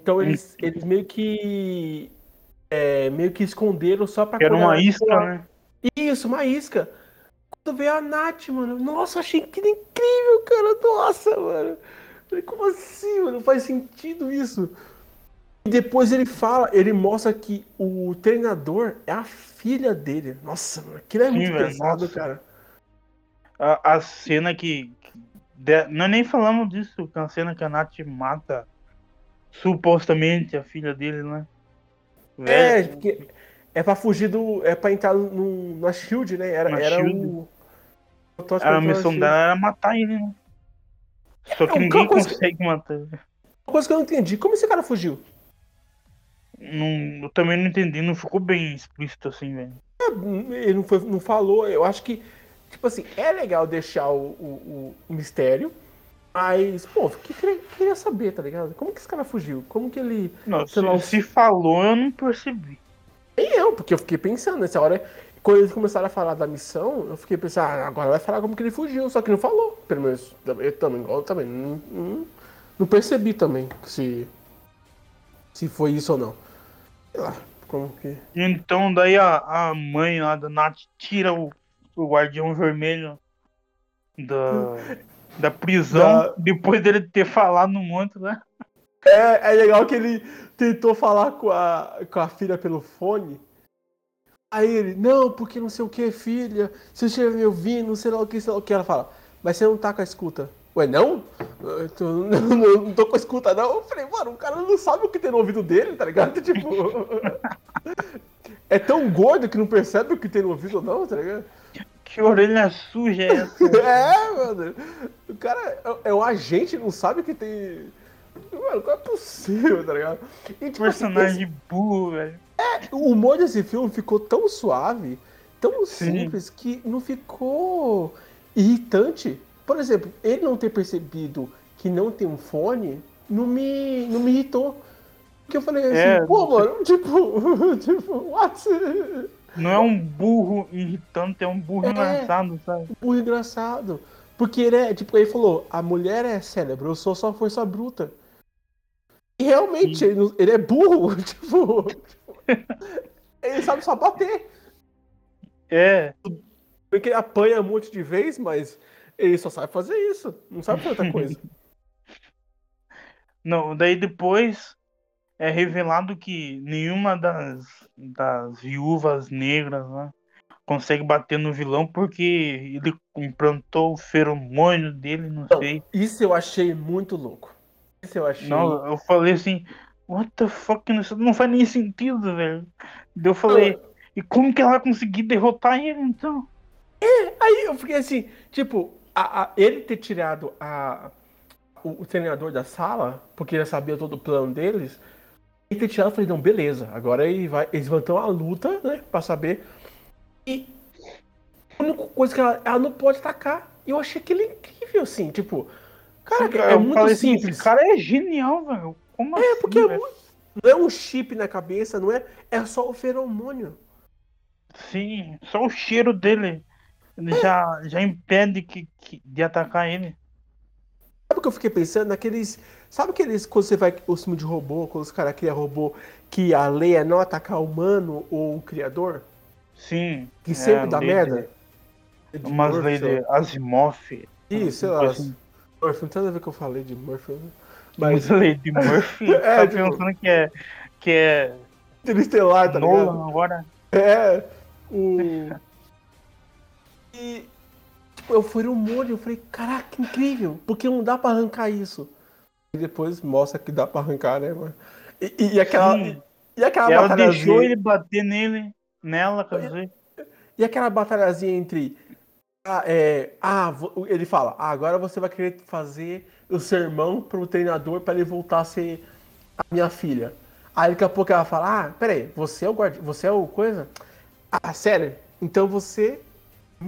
Então eles, eles meio que. é, meio que esconderam só pra Era uma isca, né? Isso, uma isca. Veio a Nath, mano. Nossa, achei que incrível, cara. Nossa, mano. Como assim, mano? Não faz sentido isso. E depois ele fala, ele mostra que o treinador é a filha dele. Nossa, mano, aquilo é Sim, muito velho, pesado, nossa. cara. A, a cena que. de- nós nem falamos disso, que é a cena que a Nath mata supostamente a filha dele, né? É, Velho, porque é pra fugir do. É pra entrar no, na Shield, né? Era, Na era Shield. o. a missão dela era matar ele, né? Só que É, ninguém consegue matar ele. Uma coisa que eu não entendi. Como esse cara fugiu? Não, eu também não entendi, não ficou bem explícito assim, velho. Ele não, foi, não falou. Eu acho que, tipo assim, é legal deixar o, o, o mistério. Mas, pô, que queria, saber, tá ligado? Como que esse cara fugiu? Como que ele. Não, se, lá, se falou, eu não percebi. Nem eu, porque eu fiquei pensando nessa hora. Quando eles começaram a falar da missão, eu fiquei pensando, ah, agora vai falar como que ele fugiu, só que não falou. Pelo menos eu também, eu também não, não, não percebi também se, se foi isso ou não. Sei lá, como que. Então daí a, a mãe lá da Nath tira o, o guardião vermelho da, da prisão, Da- depois dele ter falado um monte, né? É, é legal que ele tentou falar com a, com a filha pelo fone. Aí ele, não, porque não sei o que, filha, se você estiver me ouvindo, sei lá o que, sei lá o que. Ela fala, mas você não tá com a escuta. Ué, não? Eu tô- não, não, não tô com a escuta, não. Eu falei, mano, o cara não sabe o que tem no ouvido dele, tá ligado? Tipo. é tão gordo que não percebe o que tem no ouvido, não, tá ligado? Que orelha suja é essa? É, mano. O cara é, é o agente, não sabe que tem. Mano, não é possível, tá ligado? E, tipo, assim, Personagem burro, velho. O humor desse filme ficou tão suave, tão Sim. simples, que não ficou irritante. Por exemplo, ele não ter percebido que não tem um fone não me, não me irritou. Que eu falei assim, É, pô, mano, tipo, tipo, what? Não é um burro irritante, é um burro É. engraçado, sabe? Burro engraçado. Porque ele é, tipo, ele falou, a mulher é cérebro, eu sou só força bruta. E realmente, ele, ele é burro, tipo, ele sabe só bater. É, Porque ele apanha um monte de vez, mas ele só sabe fazer isso. Não sabe fazer outra coisa. não, daí depois é revelado que nenhuma das, das viúvas negras né, consegue bater no vilão porque ele implantou o feromônio dele, não Não, sei. Isso eu achei muito louco. Isso eu achei. Não, eu falei assim, what the fuck, não faz nem sentido, velho. Daí eu falei, e como que ela vai conseguir derrotar ele então? Aí eu fiquei assim, tipo, a- a- ele ter tirado a, o, o treinador da sala, porque ele sabia todo o plano deles, e ter tirado, eu falei, não, beleza, agora ele vai, eles vão ter uma luta, né, pra saber. E a única coisa que ela, ela não pode atacar. E eu achei aquilo incrível, assim, tipo, cara, é eu muito falei assim, simples. esse cara é genial, velho. Como É, assim, porque é muito- não é um chip na cabeça, não é, é só o feromônio. Sim, só o cheiro dele ele já, já impede que, que- de atacar ele. Sabe o que eu fiquei pensando? Naqueles. Sabe aqueles. Quando você vai. O filme de robô, quando os caras criam robô, que a lei é não atacar o humano ou o criador? Sim. Que é, sempre dá merda? de- De Umas leis de. Asimov. Isso, sei lá. assim. Murphy, não tem nada a ver que eu falei de Murphy. né? Mas lei de Murphy, É, tá tipo- pensando que é, que é Interestelar, tá ligado? Nolan agora? É. O. E. Tipo, eu fui no molho, eu falei, caraca, que incrível, porque não dá pra arrancar isso. E depois mostra que dá pra arrancar, né, mano? E, e- e aquela. Sim. E aquela E ela deixou ele bater nele, nela, quer dizer. E aquela batalhazinha entre. Ah, é, ah, ele fala, ah, agora você vai querer fazer o sermão pro treinador pra ele voltar a ser a minha filha. Aí daqui a pouco ela fala, ah, peraí, você é o guardião, você é o coisa? Ah, sério? Então você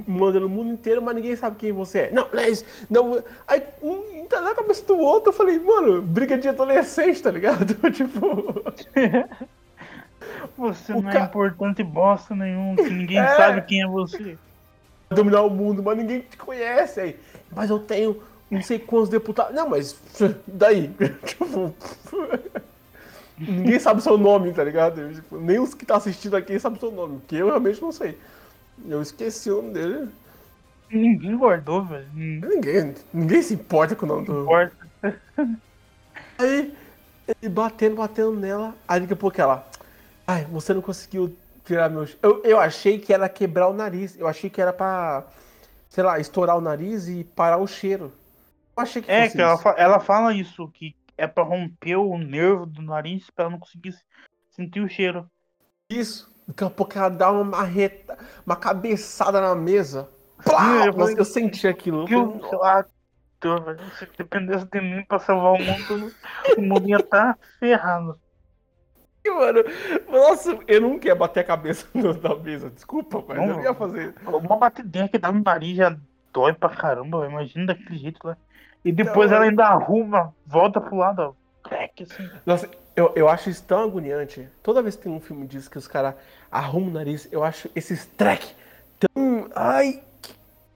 manda no mundo inteiro, mas ninguém sabe quem você é. Não, não é isso. Não, aí um tá na cabeça do outro, eu falei, mano, briga de adolescente, tá ligado? tipo. Você O não ca- é importante bosta nenhum, que ninguém É. sabe quem é você. dominar o mundo, mas ninguém te conhece aí. Mas eu tenho não sei quantos deputados. Não, mas daí? Tipo, ninguém sabe seu nome, tá ligado? Tipo, nem os que tá assistindo aqui sabem seu nome, porque eu realmente não sei. Eu esqueci o nome dele. Ninguém guardou, velho. Ninguém, ninguém se importa com o nome do. importa. Aí, ele batendo, batendo nela. Aí daqui a pouco ela. Ai, você não conseguiu tirar meus. Eu, eu achei que era quebrar o nariz. Eu achei que era pra, sei lá, estourar o nariz e parar o cheiro. Eu achei que É, fosse que ela, fa- ela fala isso, que é pra romper o nervo do nariz pra ela não conseguir se- sentir o cheiro. Isso. Daqui a pouco ela dá uma marreta, uma cabeçada na mesa. Plá! Sim, eu Nossa, falei, eu senti aquilo. Eu eu, sei lá, se dependesse de mim pra salvar o mundo, o mundo ia estar ferrado. mano, nossa, eu não quero bater a cabeça na mesa. Desculpa, mas eu Não. não ia fazer. Uma batidinha que dá no nariz já dói pra caramba, imagina daquele jeito lá. E depois Não, ela ainda arruma, volta pro lado, ó. Crack, assim. Nossa, eu, eu acho isso tão agoniante. Toda vez que tem um filme disso que os caras arrumam o nariz, eu acho esses track tão. Ai! que-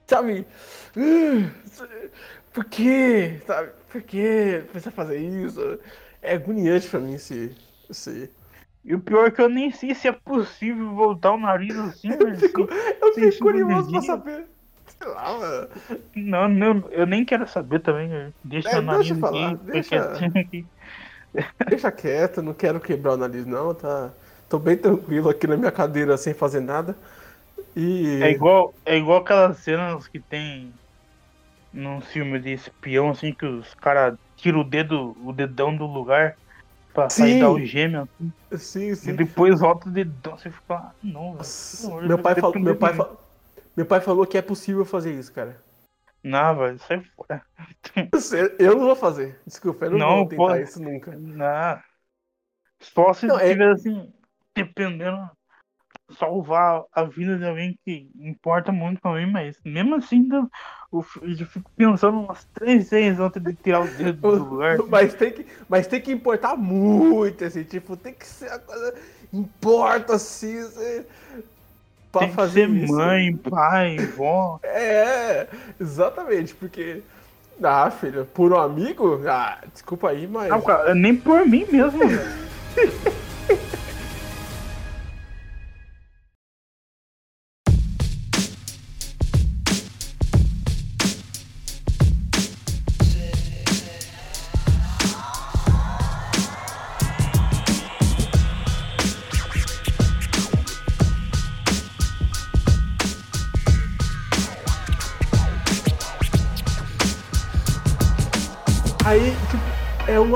Sabe? Por quê? Sabe? Por quê? Precisa fazer isso? É agoniante pra mim esse. esse... E o pior é que eu nem sei se é possível voltar o nariz assim, velho. fico- Eu Sem fico curioso pra saber. Sei lá, mano. Não, não, eu nem quero saber também. velho. Deixa É, meu nariz deixa falar, aqui, deixa- quietinho aqui. Deixa quieto, não quero quebrar o nariz, não, tá? Tô bem tranquilo aqui na minha cadeira sem fazer nada. E. É igual, é igual aquelas cenas que tem num filme de espião, assim, que os caras tiram o dedo, o dedão do lugar pra sair Sim. da algema. assim, Sim, E sim. depois volta o dedão, você fica lá, não. Nossa, meu pai, falou, meu, pai de mim. fa- meu pai falou que é possível fazer isso, cara. Não, velho, sai fora. Eu- não vou fazer. Desculpa, eu não, Não, vou tentar isso nunca. Não. Só se Não, é- tiver assim, dependendo. salvar a vida de alguém que importa muito pra mim, mas mesmo assim ainda, eu, eu fico pensando umas três vezes antes de tirar o dedo do lugar. Mas tem, que, mas tem que importar muito, assim, tipo, tem que ser a coisa. Importa assim, pra Tem que fazer ser isso. mãe, pai, vó. É, exatamente, porque. Ah, filho, por um amigo? Ah, desculpa aí, mas. Não, cara, nem por mim mesmo, velho.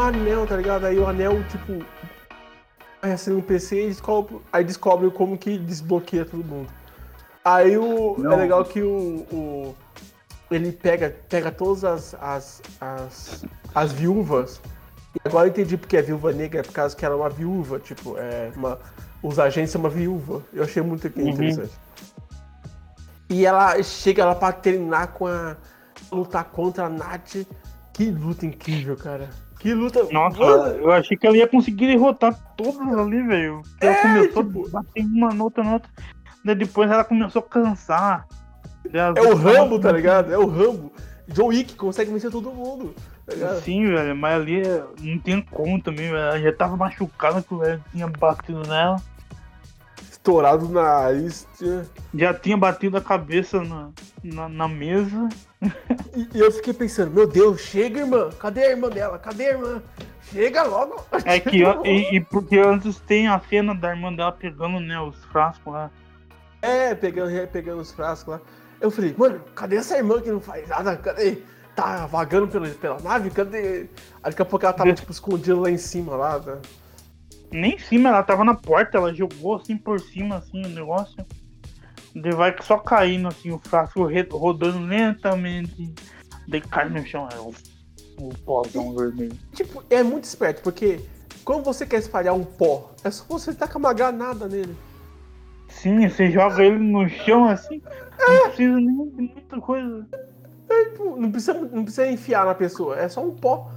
Anel, tá ligado? Aí o anel, tipo. Aí assim no PC e descobre, aí descobre como que desbloqueia todo mundo. Aí o. Não. É legal que o. o- ele pega, pega todas as, as, as, as viúvas. E agora eu entendi porque é viúva negra, é por causa que ela é uma viúva, tipo, é uma. Os agentes são uma viúva. Eu achei muito interessante. E ela chega lá pra treinar com a. lutar contra a Nath. Que luta incrível, cara. Que luta. Nossa, Mano, eu achei que ela ia conseguir derrotar todas ali, velho. Porque Ela É, começou tipo- a bater uma na outra, na outra. Daí depois ela começou a cansar. É o Rambo, tá ligado? É o Rambo. John Wick consegue vencer todo mundo. Tá? Sim, velho, mas ali é, não tem como também, velho. Ela já tava machucada que o velho tinha batido nela. Estourado no nariz. tinha- Já tinha batido a cabeça na, na, na mesa. E, e eu fiquei pensando, meu Deus, chega, irmã. Cadê a irmã dela? Cadê a irmã? Chega logo. É que e, e porque antes tem a cena da irmã dela pegando, né, os frascos lá. É, pegando, pegando os frascos lá. Eu falei, mano, cadê essa irmã que não faz nada? Cadê? Tá vagando pela, pela nave? Cadê? Aí daqui a pouco ela tava, tipo, escondida lá em cima, lá. Tá? Nem em cima, ela tava na porta, ela jogou assim por cima, assim, o negócio. Daí vai só caindo assim, o frasco rodando lentamente. Daí cai no chão, é o, o pózão vermelho. Tipo, é muito esperto, porque quando você quer espalhar um pó, é só você tacar uma granada nele. Sim, você joga ele no chão assim, não precisa nem de muita coisa. Tipo, não precisa, não precisa enfiar na pessoa, é só um pó.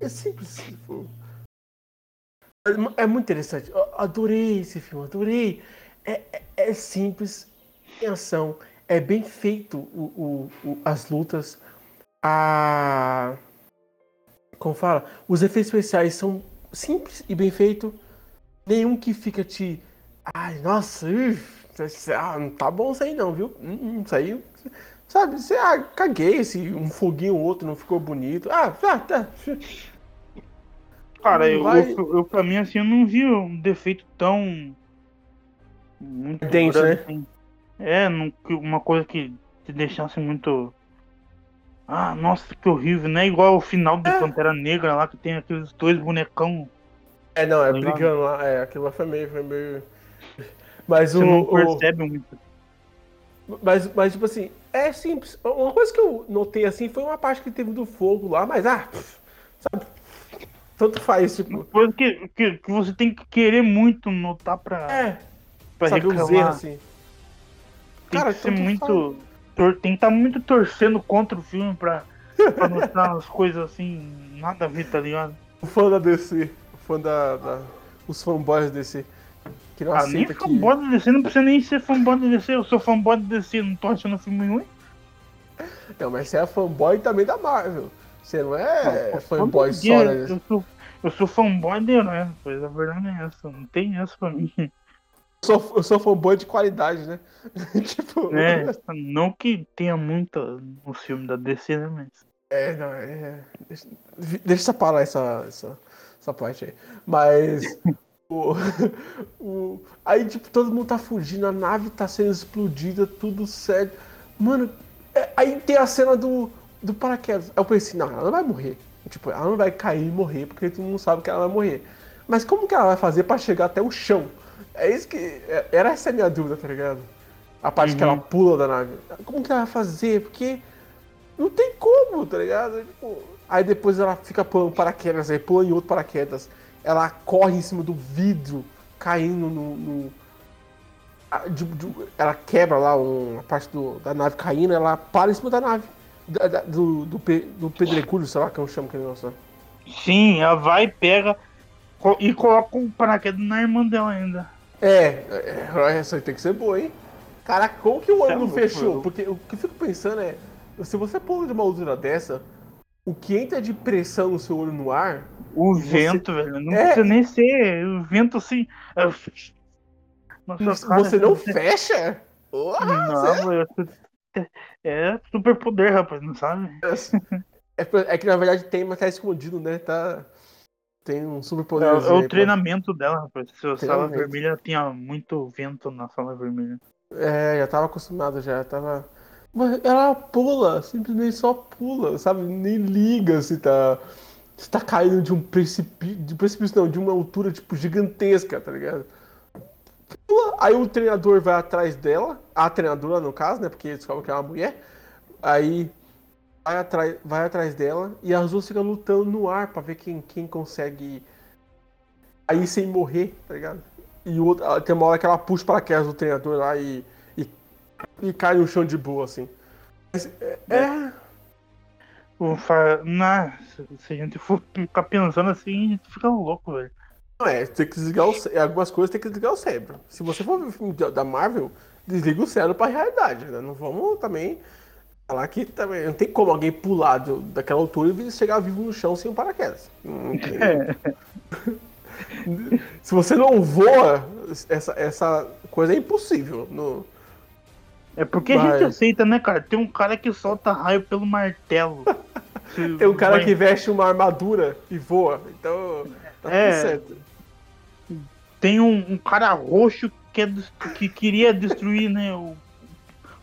É simples. tipo. É, é muito interessante. Eu adorei esse filme, adorei. É, é- é simples, tem ação, é bem feito o, o- o- as lutas. A. Como fala? Os efeitos especiais são simples e bem feitos. Nenhum que fica te. Ai, nossa, uf, ah, não tá bom isso aí não, viu? Hum, hum, Isso aí. Sabe, você, ah, caguei se um foguinho ou outro não ficou bonito. Ah, tá, tá. Cara, eu, Vai- eu, eu pra mim assim, eu não vi um defeito tão. Muito Denso, grande, né? assim. É, não- uma coisa que te deixasse muito. Ah, nossa, que horrível, não é igual o final de É. Pantera Negra lá que tem aqueles dois bonecão. É, não, é Legal. brigando lá. É, aquilo lá foi meio. Foi meio... Mas Você o. não o- percebe muito. Mas, mas, tipo assim, é simples. Uma coisa que eu notei assim foi uma parte que teve do fogo lá, mas ah, sabe? Tanto faz, tipo. Coisa que, que, que você tem que querer muito notar pra, É, pra sabe, os reclamar. erros assim. Tem Cara, que ser muito. tor- tem que estar muito torcendo contra o filme pra, pra mostrar as coisas assim, nada a ver, tá ligado? O fã da DC, o fã da. da- os fanboys da DC. Que não Ah, nem que. fanboy da DC, não precisa nem ser fanboy da DC, eu sou fanboy da DC, não tô achando filme ruim. Não, mas você é fanboy também da Marvel. Você não é fanboy só, né? Eu sou, eu sou fanboy de herói, pois a verdade é essa, não tem essa pra mim. Eu sou, eu sou fanboy de qualidade, né? tipo. É, não que tenha muita no filme da DC, né, mas... É, não, é. Deixa, deixa eu parar essa, essa, essa parte aí. Mas. o, o, aí, tipo, todo mundo tá fugindo, a nave tá sendo explodida, tudo certo. Mano, é, aí tem a cena do, do paraquedas. Aí eu pensei, não, ela não vai morrer. Tipo, ela não vai cair e morrer, porque todo mundo sabe que ela vai morrer. Mas como que ela vai fazer pra chegar até o chão? É isso que. é- Era essa a minha dúvida, tá ligado? A parte que ela pula da nave. Como que ela vai fazer? Porque. Não tem como, tá ligado? Tipo, aí depois ela fica pulando paraquedas, aí pula em outro paraquedas. Ela corre em cima do vidro, caindo no. no- ela quebra lá um- a parte do- da nave caindo, ela para em cima da nave. Da- da- do, do, pe- do pedregulho, sei lá como chama aquele negócio. Sim, ela vai, pega e coloca um paraquedas na irmã dela ainda. É, é, essa aí tem que ser boa, hein? Caraca, como que o é ângulo louco, fechou? Porque o que eu fico pensando é, se você pula de uma altura dessa, o que entra de pressão no seu olho no ar, O Você- vento, velho. Não É. precisa nem ser. O vento assim. é, na sua cara, você não assim, fecha? Porra, Não, velho. É super poder, rapaz, não sabe? É, é que na verdade tem, mas tá escondido, né? Tá. Tem um super É, poder. é o treinamento dela, rapaz. Se a sala vermelha tinha muito vento na sala vermelha. É, já tava acostumado já, tava. Mas ela pula, simplesmente só pula, sabe? Nem liga se tá. Se tá caindo de um precipício. De precipício não, de uma altura tipo gigantesca, tá ligado? Aí o treinador vai atrás dela, a treinadora no caso, né? Porque descobre que é uma mulher. Aí vai atrás, vai atrás dela e as duas ficam lutando no ar pra ver quem, quem consegue aí sem morrer, tá ligado? E o outro, tem uma hora que ela puxa para queda do treinador lá e, e, e cai no chão de boa, assim. Mas, é, é, O fa... Na... Se a gente for ficar pensando assim, a gente fica louco, velho. Não é, tem que desligar o cé- algumas coisas tem que desligar o cérebro. Se você for ver filme da Marvel, desliga o cérebro pra realidade, né? Não vamos também falar que também não tem como alguém pular do- daquela altura e chegar vivo no chão sem um paraquedas. Tem. Se você não voa, essa, essa coisa é impossível. No... É porque a Mas- gente aceita, né, cara? Tem um cara que solta raio pelo martelo. Tem um cara vai- que veste uma armadura e voa, então tá É. tudo certo. Tem um, um cara roxo que, é que queria destruir, né, o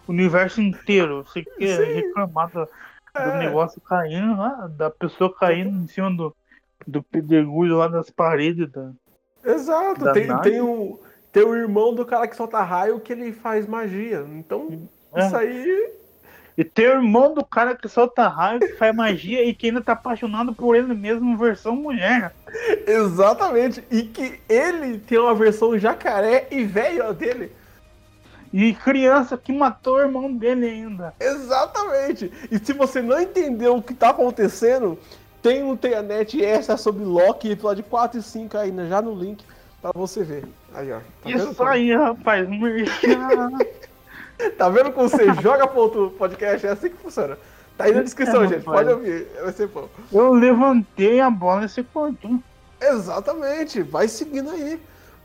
universo inteiro. Você quer reclamar do, do É. negócio caindo lá, da pessoa caindo em cima do, do pedregulho lá das paredes da. Exato, Da tem, nave. tem, um, tem o irmão do cara que solta raio que ele faz magia. Então, É. isso aí. E tem o irmão do cara que solta raio, que faz magia e que ainda tá apaixonado por ele mesmo, versão mulher. Exatamente. E que ele tem uma versão jacaré e velho dele. E criança que matou o irmão dele ainda. Exatamente. E se você não entendeu o que tá acontecendo, tem um Teanet extra sobre Loki, episódio 4 e 5 aí, né, já no link, pra você ver. Aí, ó. Tá Isso aí, rapaz. Tá vendo como você joga pro outro podcast? É assim que funciona. Tá aí na descrição, É, gente. Pode ouvir. Vai ser bom. Eu levantei a bola e você cortou. Exatamente. Vai seguindo aí.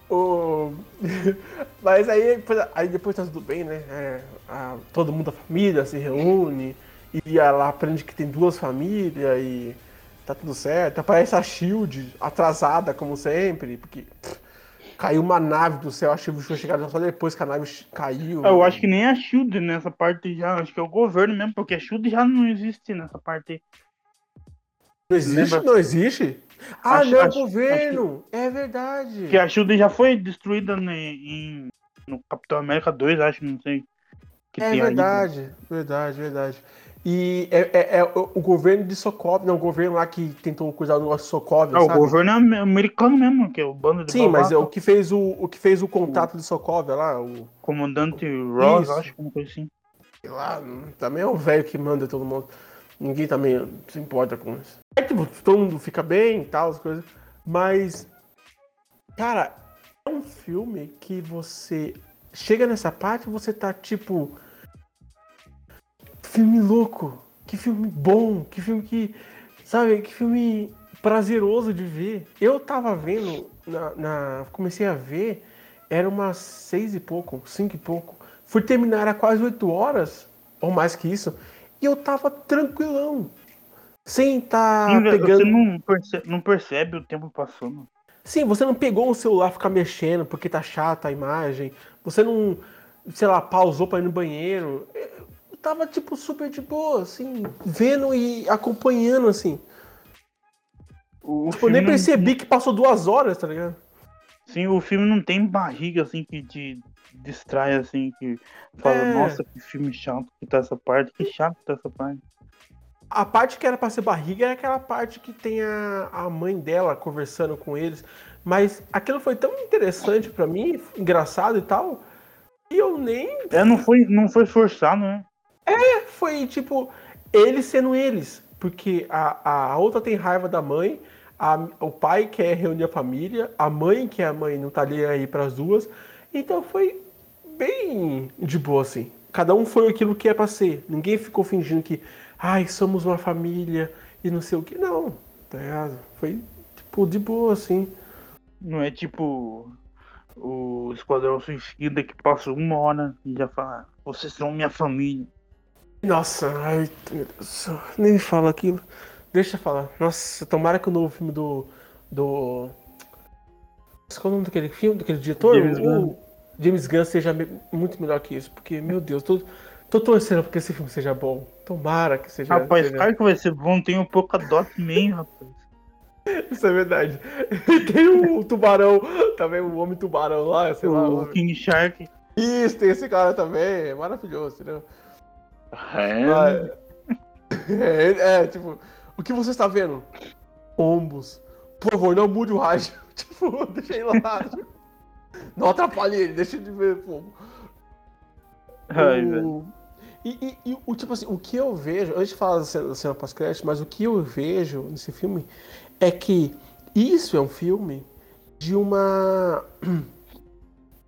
O... Mas aí, depois- aí depois tá tudo bem, né? É, a- todo mundo da família se reúne e ela aprende que tem duas famílias e tá tudo certo. Aparece a Shield atrasada, como sempre, porque pff, caiu uma nave do céu, a Shield foi chegar só depois que a nave caiu. Eu acho que nem a Shield nessa parte já. Acho que é o governo mesmo, porque a Shield já não existe nessa parte aí. Não existe? lembra- Não existe? Ah, Acho- não, é o acho- governo! É verdade. Porque a Shield já foi destruída né, em, no Capitão América 2, acho, não sei. Que É tem ali. verdade, verdade, verdade. E é, é- é o, o governo de Sokov, não, o governo lá que tentou cuidar do negócio de Sokov, É, o governo é americano mesmo, que é o bando de Sim, mas é o que fez o, o que fez o contato de Sokov lá, o Comandante Ross, acho, uma coisa assim. sei lá, também é o velho que manda todo mundo. Ninguém também se importa com isso. É tipo, todo mundo fica bem e tal, as coisas. Mas, cara, é um filme que você chega nessa parte e você tá tipo. Filme louco, que filme bom, que filme que. Sabe, que filme prazeroso de ver. Eu tava vendo, na, na- comecei a ver, era umas seis e pouco, cinco e pouco. Fui terminar, era quase oito horas, ou mais que isso, e eu tava tranquilão. Sem tá Sim, pegando. Você não percebe, não percebe o tempo passando. Sim, você não pegou o celular ficar mexendo porque tá chata a imagem. Você não, sei lá, pausou pra ir no banheiro. Eu tava, tipo, super de boa, assim, vendo e acompanhando, assim. O, Tipo, eu nem filme não- percebi que passou duas horas, tá ligado? Sim, o filme não tem barriga assim que te distrai assim, que fala, É. nossa, que filme chato que tá essa parte, que chato que tá essa parte. A parte que era pra ser barriga era aquela parte que tem a, a mãe dela conversando com eles. Mas aquilo foi tão interessante pra mim, engraçado e tal, E eu nem. É, não foi, não foi forçado, né? Foi tipo, eles sendo eles. Porque a, a outra tem raiva da mãe, a- o pai quer reunir a família, a mãe, que é a mãe, não tá ali aí pras duas. Então foi bem de boa, assim. Cada um foi aquilo que é pra ser. Ninguém ficou fingindo que, ai, somos uma família e não sei o que. Não, tá ligado? Foi, tipo, de boa, assim. Não é tipo o Esquadrão Suicida que passa uma hora e já fala, vocês são minha família. Nossa, ai, meu Deus, nem fala aquilo. Deixa eu falar. Nossa, tomara que o novo filme do. do. Qual é o nome daquele filme, daquele diretor? James O- Gunn. James Gunn seja muito melhor que isso. Porque, meu Deus, tô, tô torcendo porque esse filme seja bom. Tomara que seja. Rapaz, seja- claro que vai ser bom, tem um pouco dot man, rapaz. Isso é verdade. Tem o, tubarão, também o homem tubarão lá, sei lá. O o- King Shark. Isso, tem esse cara também. É maravilhoso, entendeu? É, É, é, tipo, o que você está vendo? Ombos. Por favor, não mude o rádio. Tipo, deixa ele lá. Não atrapalhe ele, deixa ele ver fogo. Ai, O- velho. E, e- e o tipo assim, o que eu vejo, antes de falar da cena, cena pós-crédito, mas o que eu vejo nesse filme é que isso é um filme de uma.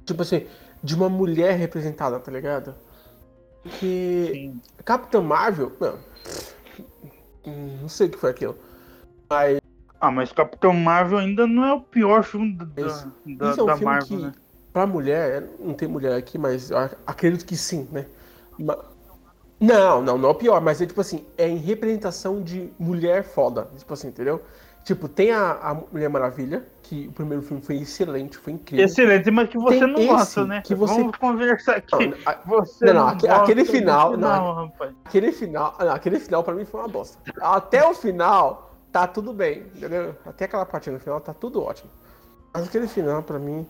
Tipo assim, de uma mulher representada, tá ligado? Que. Sim. Capitã Marvel, não, não sei o que foi aquilo. Mas Ah, mas Capitão Marvel ainda não é o pior filme da, da, isso é um da filme Marvel, que, né? pra mulher, não tem mulher aqui, mas acredito que sim, né? Ma- Não, não, não é o pior, mas é tipo assim, é em representação de mulher foda, tipo assim, entendeu? Tipo, tem a, a Mulher Maravilha, que o primeiro filme foi excelente, foi incrível. Excelente, mas que você Tem não gosta, né? que você- Vamos conversar aqui. Não, Você Não, não, não aquele do final- não, rapaz. Aquele final, não, aquele final pra mim foi uma bosta. Até o final, tá tudo bem, entendeu? Até aquela parte no final, tá tudo ótimo. Mas aquele final, pra mim.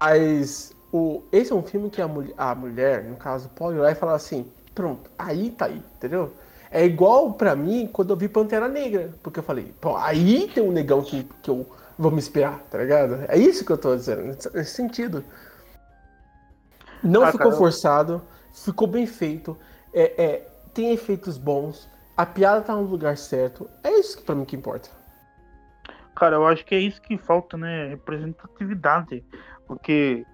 Mas o, esse é um filme que a, mulher, a mulher, no caso, pode olhar e falar assim: pronto, aí tá aí, entendeu? É igual pra mim quando eu vi Pantera Negra. Porque eu falei, pô, aí tem um negão que, que eu vou me inspirar, tá ligado? É isso que eu tô dizendo, nesse, sentido. Não Ah, ficou cara. forçado, ficou bem feito, é, é, tem efeitos bons, a piada tá no lugar certo. É isso que pra mim que importa. Cara, eu acho que é isso que falta, né? Representatividade. Porque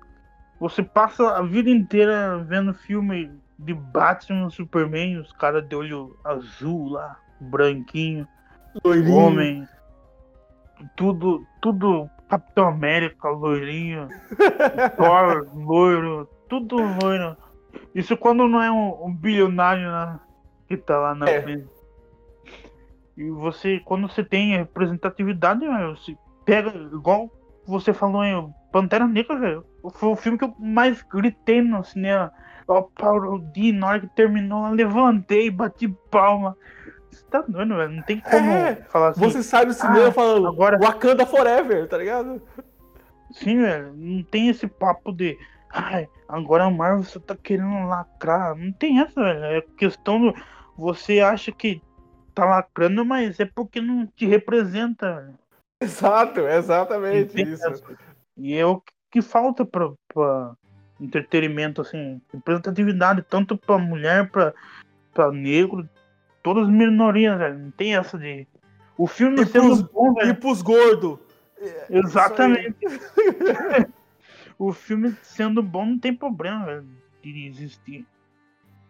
você passa a vida inteira vendo filme de Batman, Superman, os caras de olho azul lá, branquinho, homem, tudo, tudo Capitão América, loirinho, Thor, loiro, tudo loiro. Isso quando não é um, um bilionário né, que tá lá na É. frente. E você, quando você tem representatividade, você pega, igual você falou em Pantera Negra, velho. Foi o filme que eu mais gritei no cinema. Eu aplaudi, na hora que terminou, eu levantei, bati palma. Você tá doido, velho? Não tem como É, falar assim. Você sai do cinema ah, falando agora- Wakanda Forever, tá ligado? Sim, velho. Não tem esse papo de. Ai, agora a Marvel só tá querendo lacrar. Não tem essa, velho. É questão do. Você acha que tá lacrando, mas é porque não te representa, velho. Exato, exatamente isso. essa. E o que falta pra, pra entretenimento, assim. Representatividade, tanto pra mulher, pra, pra negro, todas as minorias, velho. Não tem essa de. O filme E sendo pros- bom, E velho. pros gordos. Exatamente. o filme sendo bom não tem problema, velho, de existir.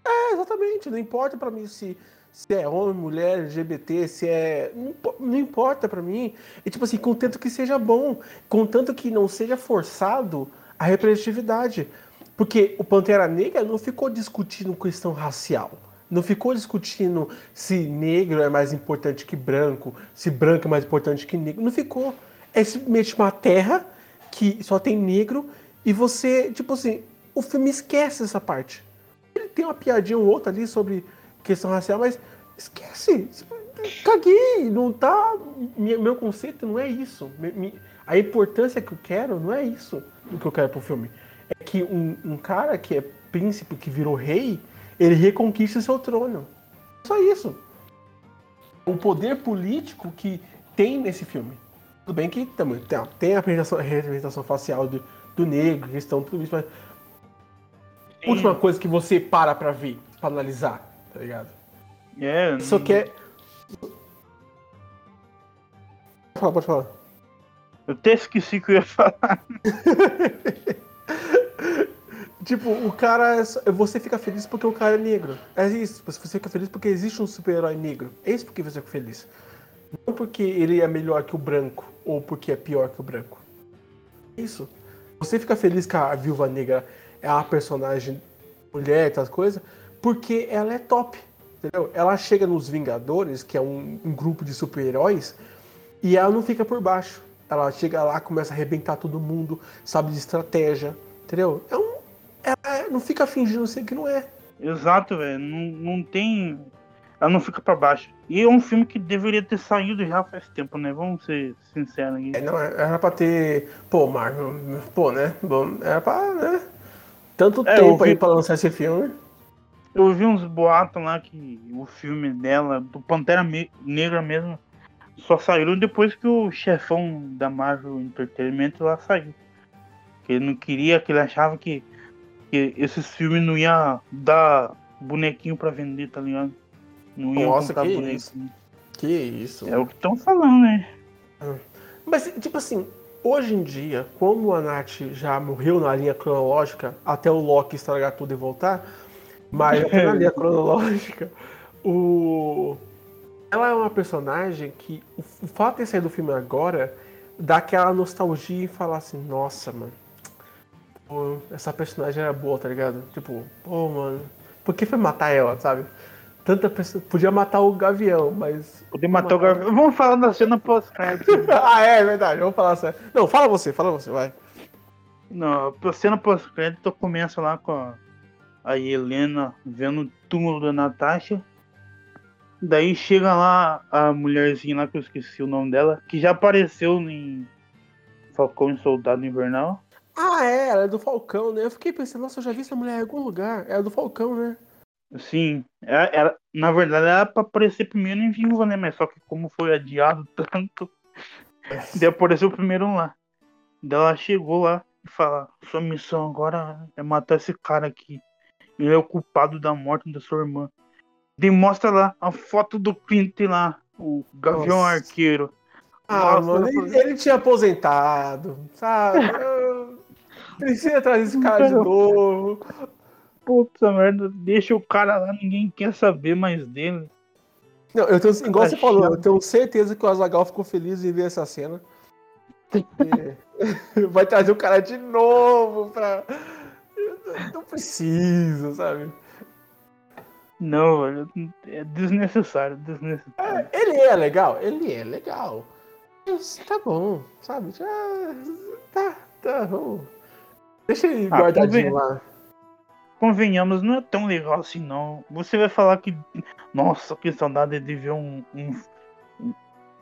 É, exatamente. Não importa pra mim se, se é homem, mulher, LGBT, se é. Não, não importa pra mim. E tipo assim, contanto que seja bom. Contanto que não seja forçado a representatividade. Porque o Pantera Negra não ficou discutindo questão racial. Não ficou discutindo se negro é mais importante que branco, se branco é mais importante que negro. Não ficou. É simplesmente uma terra que só tem negro e você, tipo assim, o filme esquece essa parte. Ele tem uma piadinha ou outra ali sobre questão racial, mas esquece. Caguei, não tá. Meu conceito não é isso. A importância que eu quero não é isso do que eu quero pro filme. É que um, um cara que é príncipe, que virou rei, ele reconquista seu trono. Só isso. O poder político que tem nesse filme. Tudo bem que também tem, a representação, a representação facial do, do negro, questão, tudo isso, mas última coisa que você para pra ver, pra analisar, tá ligado? É, Só que é. Pode falar, pode falar. eu até esqueci que eu ia falar. Tipo, o cara. é Você fica feliz porque o cara é negro. É isso. Você fica feliz porque existe um super-herói negro. É isso porque você fica feliz. Não porque ele é melhor que o branco ou porque é pior que o branco. É Isso. Você fica feliz que a Viúva Negra é uma personagem mulher e tal coisa, porque ela é top. Entendeu? Ela chega nos Vingadores, que é um, um grupo de super-heróis, e ela não fica por baixo. Ela chega lá, começa a arrebentar todo mundo, sabe de estratégia. Entendeu? É um. Ela não fica fingindo ser que não é. Exato, velho. Não, não tem. Ela não fica pra baixo. E é um filme que deveria ter saído já faz tempo, né? Vamos ser sinceros aqui. É, não, era pra ter. Pô, Marvel. Pô, né? Bom, era pra, né? Tanto É, tempo aí vi- pra lançar esse filme. Eu ouvi uns boatos lá que o filme dela, do Pantera Negra mesmo, só saiu depois que o chefão da Marvel Entertainment lá saiu. Que ele não queria, que ele achava que, que esses filmes não ia dar bonequinho pra vender, tá ligado? Não ia Nossa, que bonequinho. isso. Que isso. É o que estão falando, né? Mas, tipo assim, hoje em dia, como a Nath já morreu na linha cronológica, até o Loki estragar tudo e voltar, mas na linha cronológica, o... ela é uma personagem que o, fato de ter saído do filme agora dá aquela nostalgia e falar assim, nossa, mano, pô, essa personagem era boa, tá ligado? Tipo, pô, mano, por que foi matar ela, sabe? Tanta pessoa. Podia matar o Gavião, mas Poder matar o Gavião. Vamos falar da cena pós-crédito. ah, é, é verdade, vamos falar sério. Não, fala você, fala você, vai. Não, a cena pós-crédito começa lá com a, a Helena vendo o túmulo da Natasha. Daí chega lá a mulherzinha lá que eu esqueci o nome dela, que já apareceu em Falcão e Soldado Invernal. Ah, é, ela é do Falcão, né? Eu fiquei pensando, nossa, eu já vi essa mulher em algum lugar. É do Falcão, né? Sim, ela, ela- na verdade era pra aparecer primeiro em Viúva, né? Mas só que como foi adiado tanto, daí apareceu primeiro lá. Daí ela chegou lá e fala, sua missão agora é matar esse cara aqui. Ele é o culpado da morte da sua irmã. Daí mostra lá a foto do Clint lá, o Gavião Nossa. Arqueiro. Ah, Nossa, mano, ele, ele tinha aposentado, sabe? Precisa trazer esse cara de novo. Puta merda, deixa o cara lá, ninguém quer saber mais dele. Não, eu tenho, igual Tá você falou, eu tenho certeza que o Azagal ficou feliz em ver essa cena. Vai trazer o cara de novo pra. Não precisa, sabe? Não, velho, é desnecessário, desnecessário. Ele é legal? Ele é legal. Mas tá bom, sabe? Já. Tá, tá, vamos. Deixa ele Ah, guardadinho lá. convenhamos, não é tão legal assim não. Você vai falar que, nossa, que saudade de ver um, um-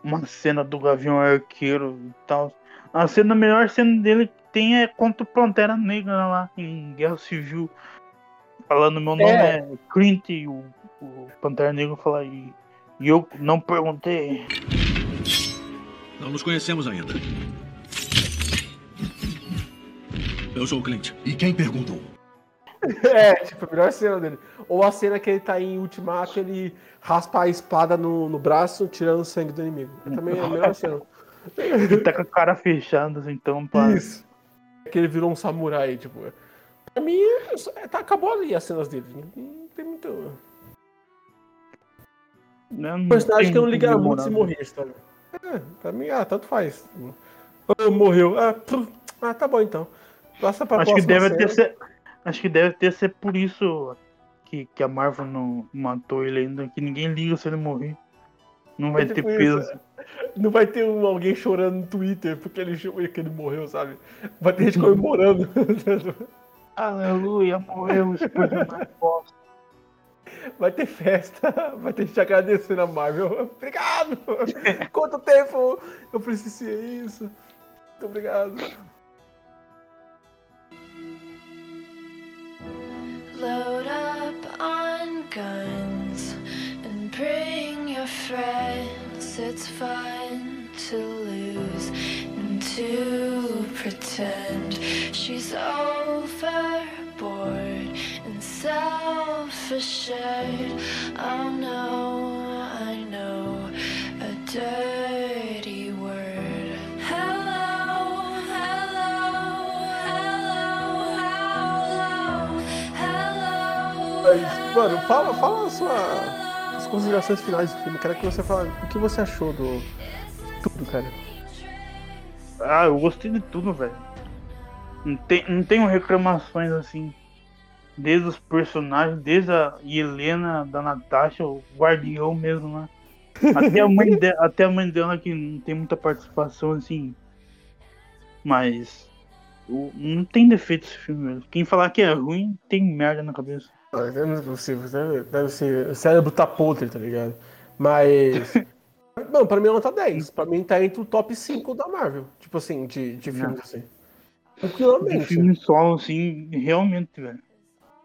uma cena do Gavião Arqueiro e tal. A cena, a melhor cena dele que tem é contra o Pantera Negra lá em Guerra Civil. Falando meu nome É. é, Clint e o, o Pantera Negra fala e, e eu não perguntei. Não nos conhecemos ainda. Eu sou o Clint. E quem perguntou? É, tipo, a melhor cena dele. Ou a cena que ele tá em Ultimato, ele raspa a espada no, no braço, tirando o sangue do inimigo. É também a melhor cena. Ele tá com a cara fechada, assim, então, pá. Isso. É que ele virou um samurai, tipo. Pra mim, é é, tá, acabou ali as cenas dele. Não tem muito. né, Um personagem que eu não ligava muito se morrer, sabe? É, pra mim, ah, tanto faz. Ah, morreu. Ah, ah, tá bom então. Passa pra Acho que deve ter cena. ser, acho que deve ter ser por isso que, que a Marvel não matou ele ainda, que ninguém liga se ele morrer. Não vai É ter tipo peso. isso. Não vai ter um, alguém chorando no Twitter porque ele, cho- que ele morreu, sabe? Vai ter gente comemorando. Aleluia, morreu esse personagem bosta. Vai ter festa, vai ter gente agradecendo a Marvel. Obrigado! Quanto tempo eu precisei isso? Muito obrigado. Load up on guns bring your friends. It's fun to lose and to pretend she's overboard and self-assured. Oh no, I know a dirty word. Hello, hello, hello, hello, hello. Mano, fala, fala sua, as considerações finais do filme. Quero que você fale o que você achou do tudo, cara. Ah, eu gostei de tudo, velho. Não, tem, não tenho reclamações assim. Desde os personagens, desde a Helena, da Natasha, o guardião mesmo, né? Até a mãe, de, até a mãe dela que não tem muita participação assim. Mas. Não tem defeito esse filme, velho. Quem falar que é ruim tem merda na cabeça. É possível, deve, deve ser. O cérebro tá podre, tá ligado? Mas. Não, pra mim ela tá 10. Pra mim tá entre o top 5 da Marvel. Tipo assim, de, de filmes assim. Tranquilamente. filme solo, assim, realmente, velho.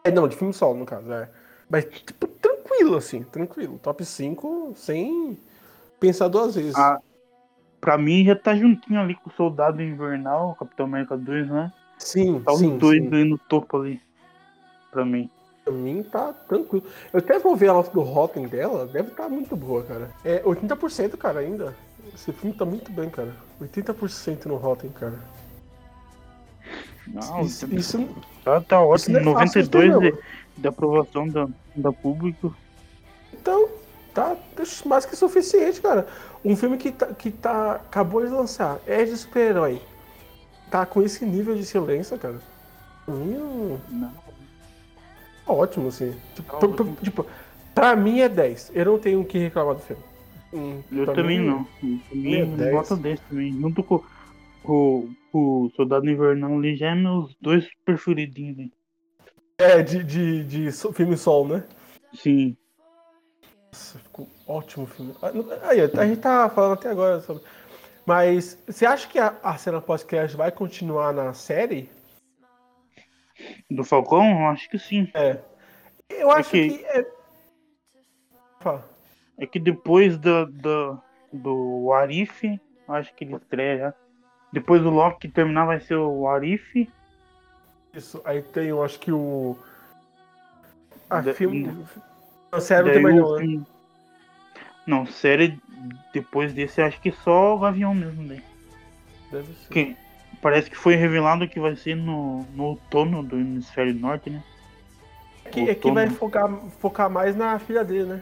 É, não, de filme solo, no caso, é. Mas, tipo, tranquilo, assim, tranquilo. Top 5 sem pensar duas vezes. Ah, Pra mim já tá juntinho ali com o Soldado Invernal, Capitão América 2, né? sim, Tá os sim, dois sim. no topo ali. Pra mim. Pra mim tá tranquilo. Eu até vou ver a nota do Rotten dela, deve estar muito boa, cara. É 80%, cara, ainda. Esse filme tá muito bem, cara. 80% no Rotten, cara. Não, Isso, isso tá, tá ótimo. não é fácil de ter, 92 não. de, de aprovação da, da público. Então, tá mais que suficiente, cara. Um filme que tá, que tá acabou de lançar, é de super-herói. Tá com esse nível de silêncio, cara. Pra mim, um- Não. Ótimo, assim. Tipo, pra, pra- tipo, pra mim é 10. Eu não tenho o que reclamar do filme. Hum, Eu também mim, não. Pra mim, é 10. nota 10 também. Junto com, com, com o Soldado Invernal ali, já é meus dois preferidinhos ali. É, de, de, de filme sol, né? Sim. Nossa, ficou ótimo o filme. Ah, Aí, a gente tá falando até agora sobre. Mas você acha que a, a cena pós-crédito vai continuar na série? Do Falcão, eu acho que sim. Eu acho que- que. É... É que depois da, da, do Arif, acho que ele estreia já. Depois do Loki terminar vai ser o Arif. Isso, aí tem, eu acho que o. A Da- filme. A série o não, né? Não, série depois desse acho que só o Gavião mesmo daí. Deve ser. Que parece que foi revelado que vai ser no, no outono do hemisfério norte, né? É outono. vai focar, focar mais na filha dele, né?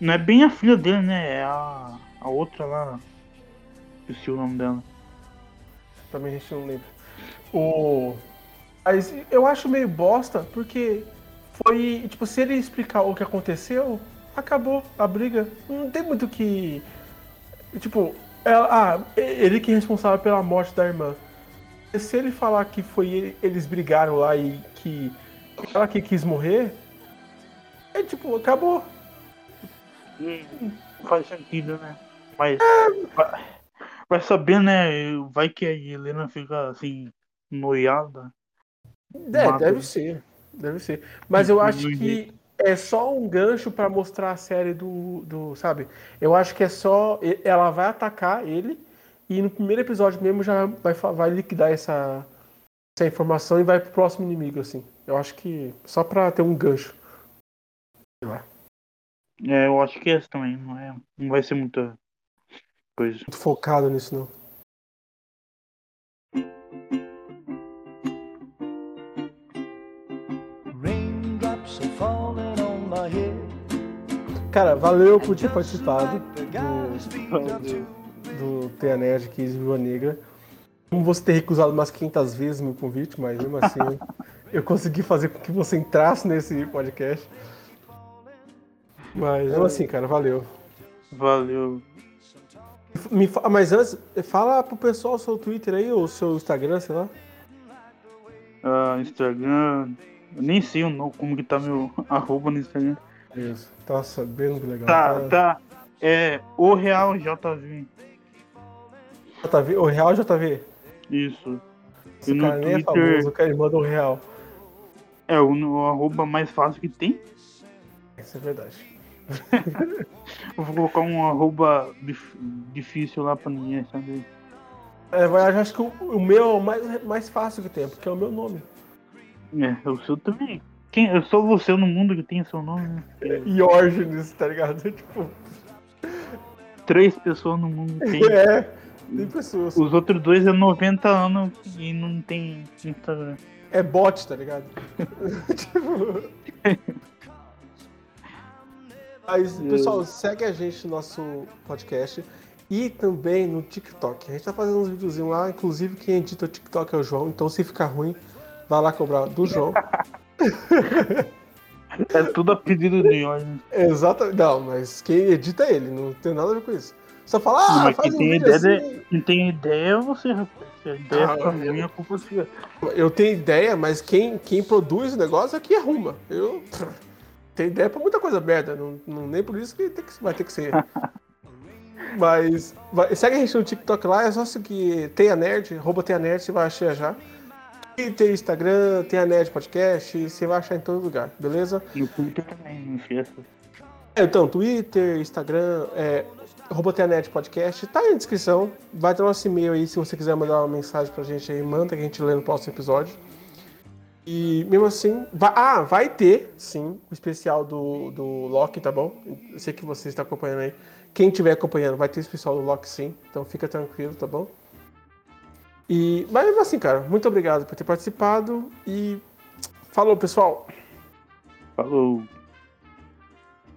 Não é bem a filha dele, né? É a, a outra lá. Esqueci o nome dela. Também a gente não lembra. O. Mas eu acho meio bosta, porque foi. Tipo, se ele explicar o que aconteceu, acabou a briga. Não tem muito o que. Tipo, ela- ah, ele que é responsável pela morte da irmã. Se ele falar que foi ele- eles brigaram lá e que ela que quis morrer, é tipo, acabou. Hum, faz sentido, né? Mas. Vai, vai saber, né? Vai que a Helena fica assim, noiada. É, deve ser. Deve ser. Mas eu acho No que é só um gancho pra mostrar a série do, do. Sabe? Eu acho que é só. Ela vai atacar ele e no primeiro episódio mesmo já vai, vai liquidar essa, essa informação e vai pro próximo inimigo, assim. Eu acho que. Só pra ter um gancho. Sei lá. É, eu acho que essa também, não é? Não vai ser muita coisa. Muito focado nisso, não. Cara, valeu por ter participado do, do Teia Nerd aqui Viva Negra. Como você ter recusado umas 500 vezes meu convite, mas mesmo assim eu consegui fazer com que você entrasse nesse podcast. Mas mesmo assim, cara, valeu. Valeu. Me mas antes, fala pro pessoal seu Twitter aí, ou seu Instagram, sei lá. Ah, Instagram. Eu nem sei o nome, como que tá meu arroba no Instagram. Isso. Tá sabendo que legal. Tá, tá. É o Real JV. JV, o Real JV. Isso. Esse E no cara nem é Twitter- famoso, o cara manda o Real. É o, o arroba mais fácil que tem. Isso é verdade. Vou colocar um arroba dif- difícil lá pra ninguém saber. É, mas eu acho que o, o meu é o mais, mais fácil que tem, porque é o meu nome. É, o seu também. Quem, eu sou você no mundo que tem seu nome. né? Iorgenes, tá ligado? Tipo, Três pessoas no mundo tem. é. Tem pessoas. Os outros dois é 90 anos e não tem Instagram. É bot, tá ligado? tipo. Mas, pessoal, segue a gente no nosso podcast e também no TikTok. A gente tá fazendo uns videozinhos lá, inclusive quem edita o TikTok é o João, então se ficar ruim, vai lá cobrar do João. É tudo a pedido do Jorge. Exatamente. Não, mas quem edita é ele, não tem nada a ver com isso. Só fala, ah, Mas faz quem um tem, ideia assim. de- quem tem ideia é você, rapaz. Se a ideia Ah, fica eu- ruim, a culpa é sua. Eu tenho ideia, mas quem, quem produz o negócio aqui arruma. Eu tenho ideia pra muita coisa merda, não, não- nem por isso que, tem que vai ter que ser. mas vai- segue a gente no TikTok lá, é só seguir Tenha Nerd, arroba Tenha Nerd, você vai achar já. Twitter, Instagram, Tenha Nerd Podcast, você vai achar em todo lugar, beleza? No Twitter também, não esqueça. É, Então, Twitter, Instagram, é, Nerd Podcast, tá aí na descrição. Vai ter nosso e-mail aí, se você quiser mandar uma mensagem pra gente aí, manda que a gente lê no próximo episódio. E mesmo assim, vai, ah, vai ter, sim, o especial do, do Loki, tá bom? Eu sei que você está acompanhando aí. Quem estiver acompanhando, vai ter o especial do Loki, sim. Então fica tranquilo, tá bom? E, mas assim, cara, muito obrigado por ter participado e falou, pessoal! Falou.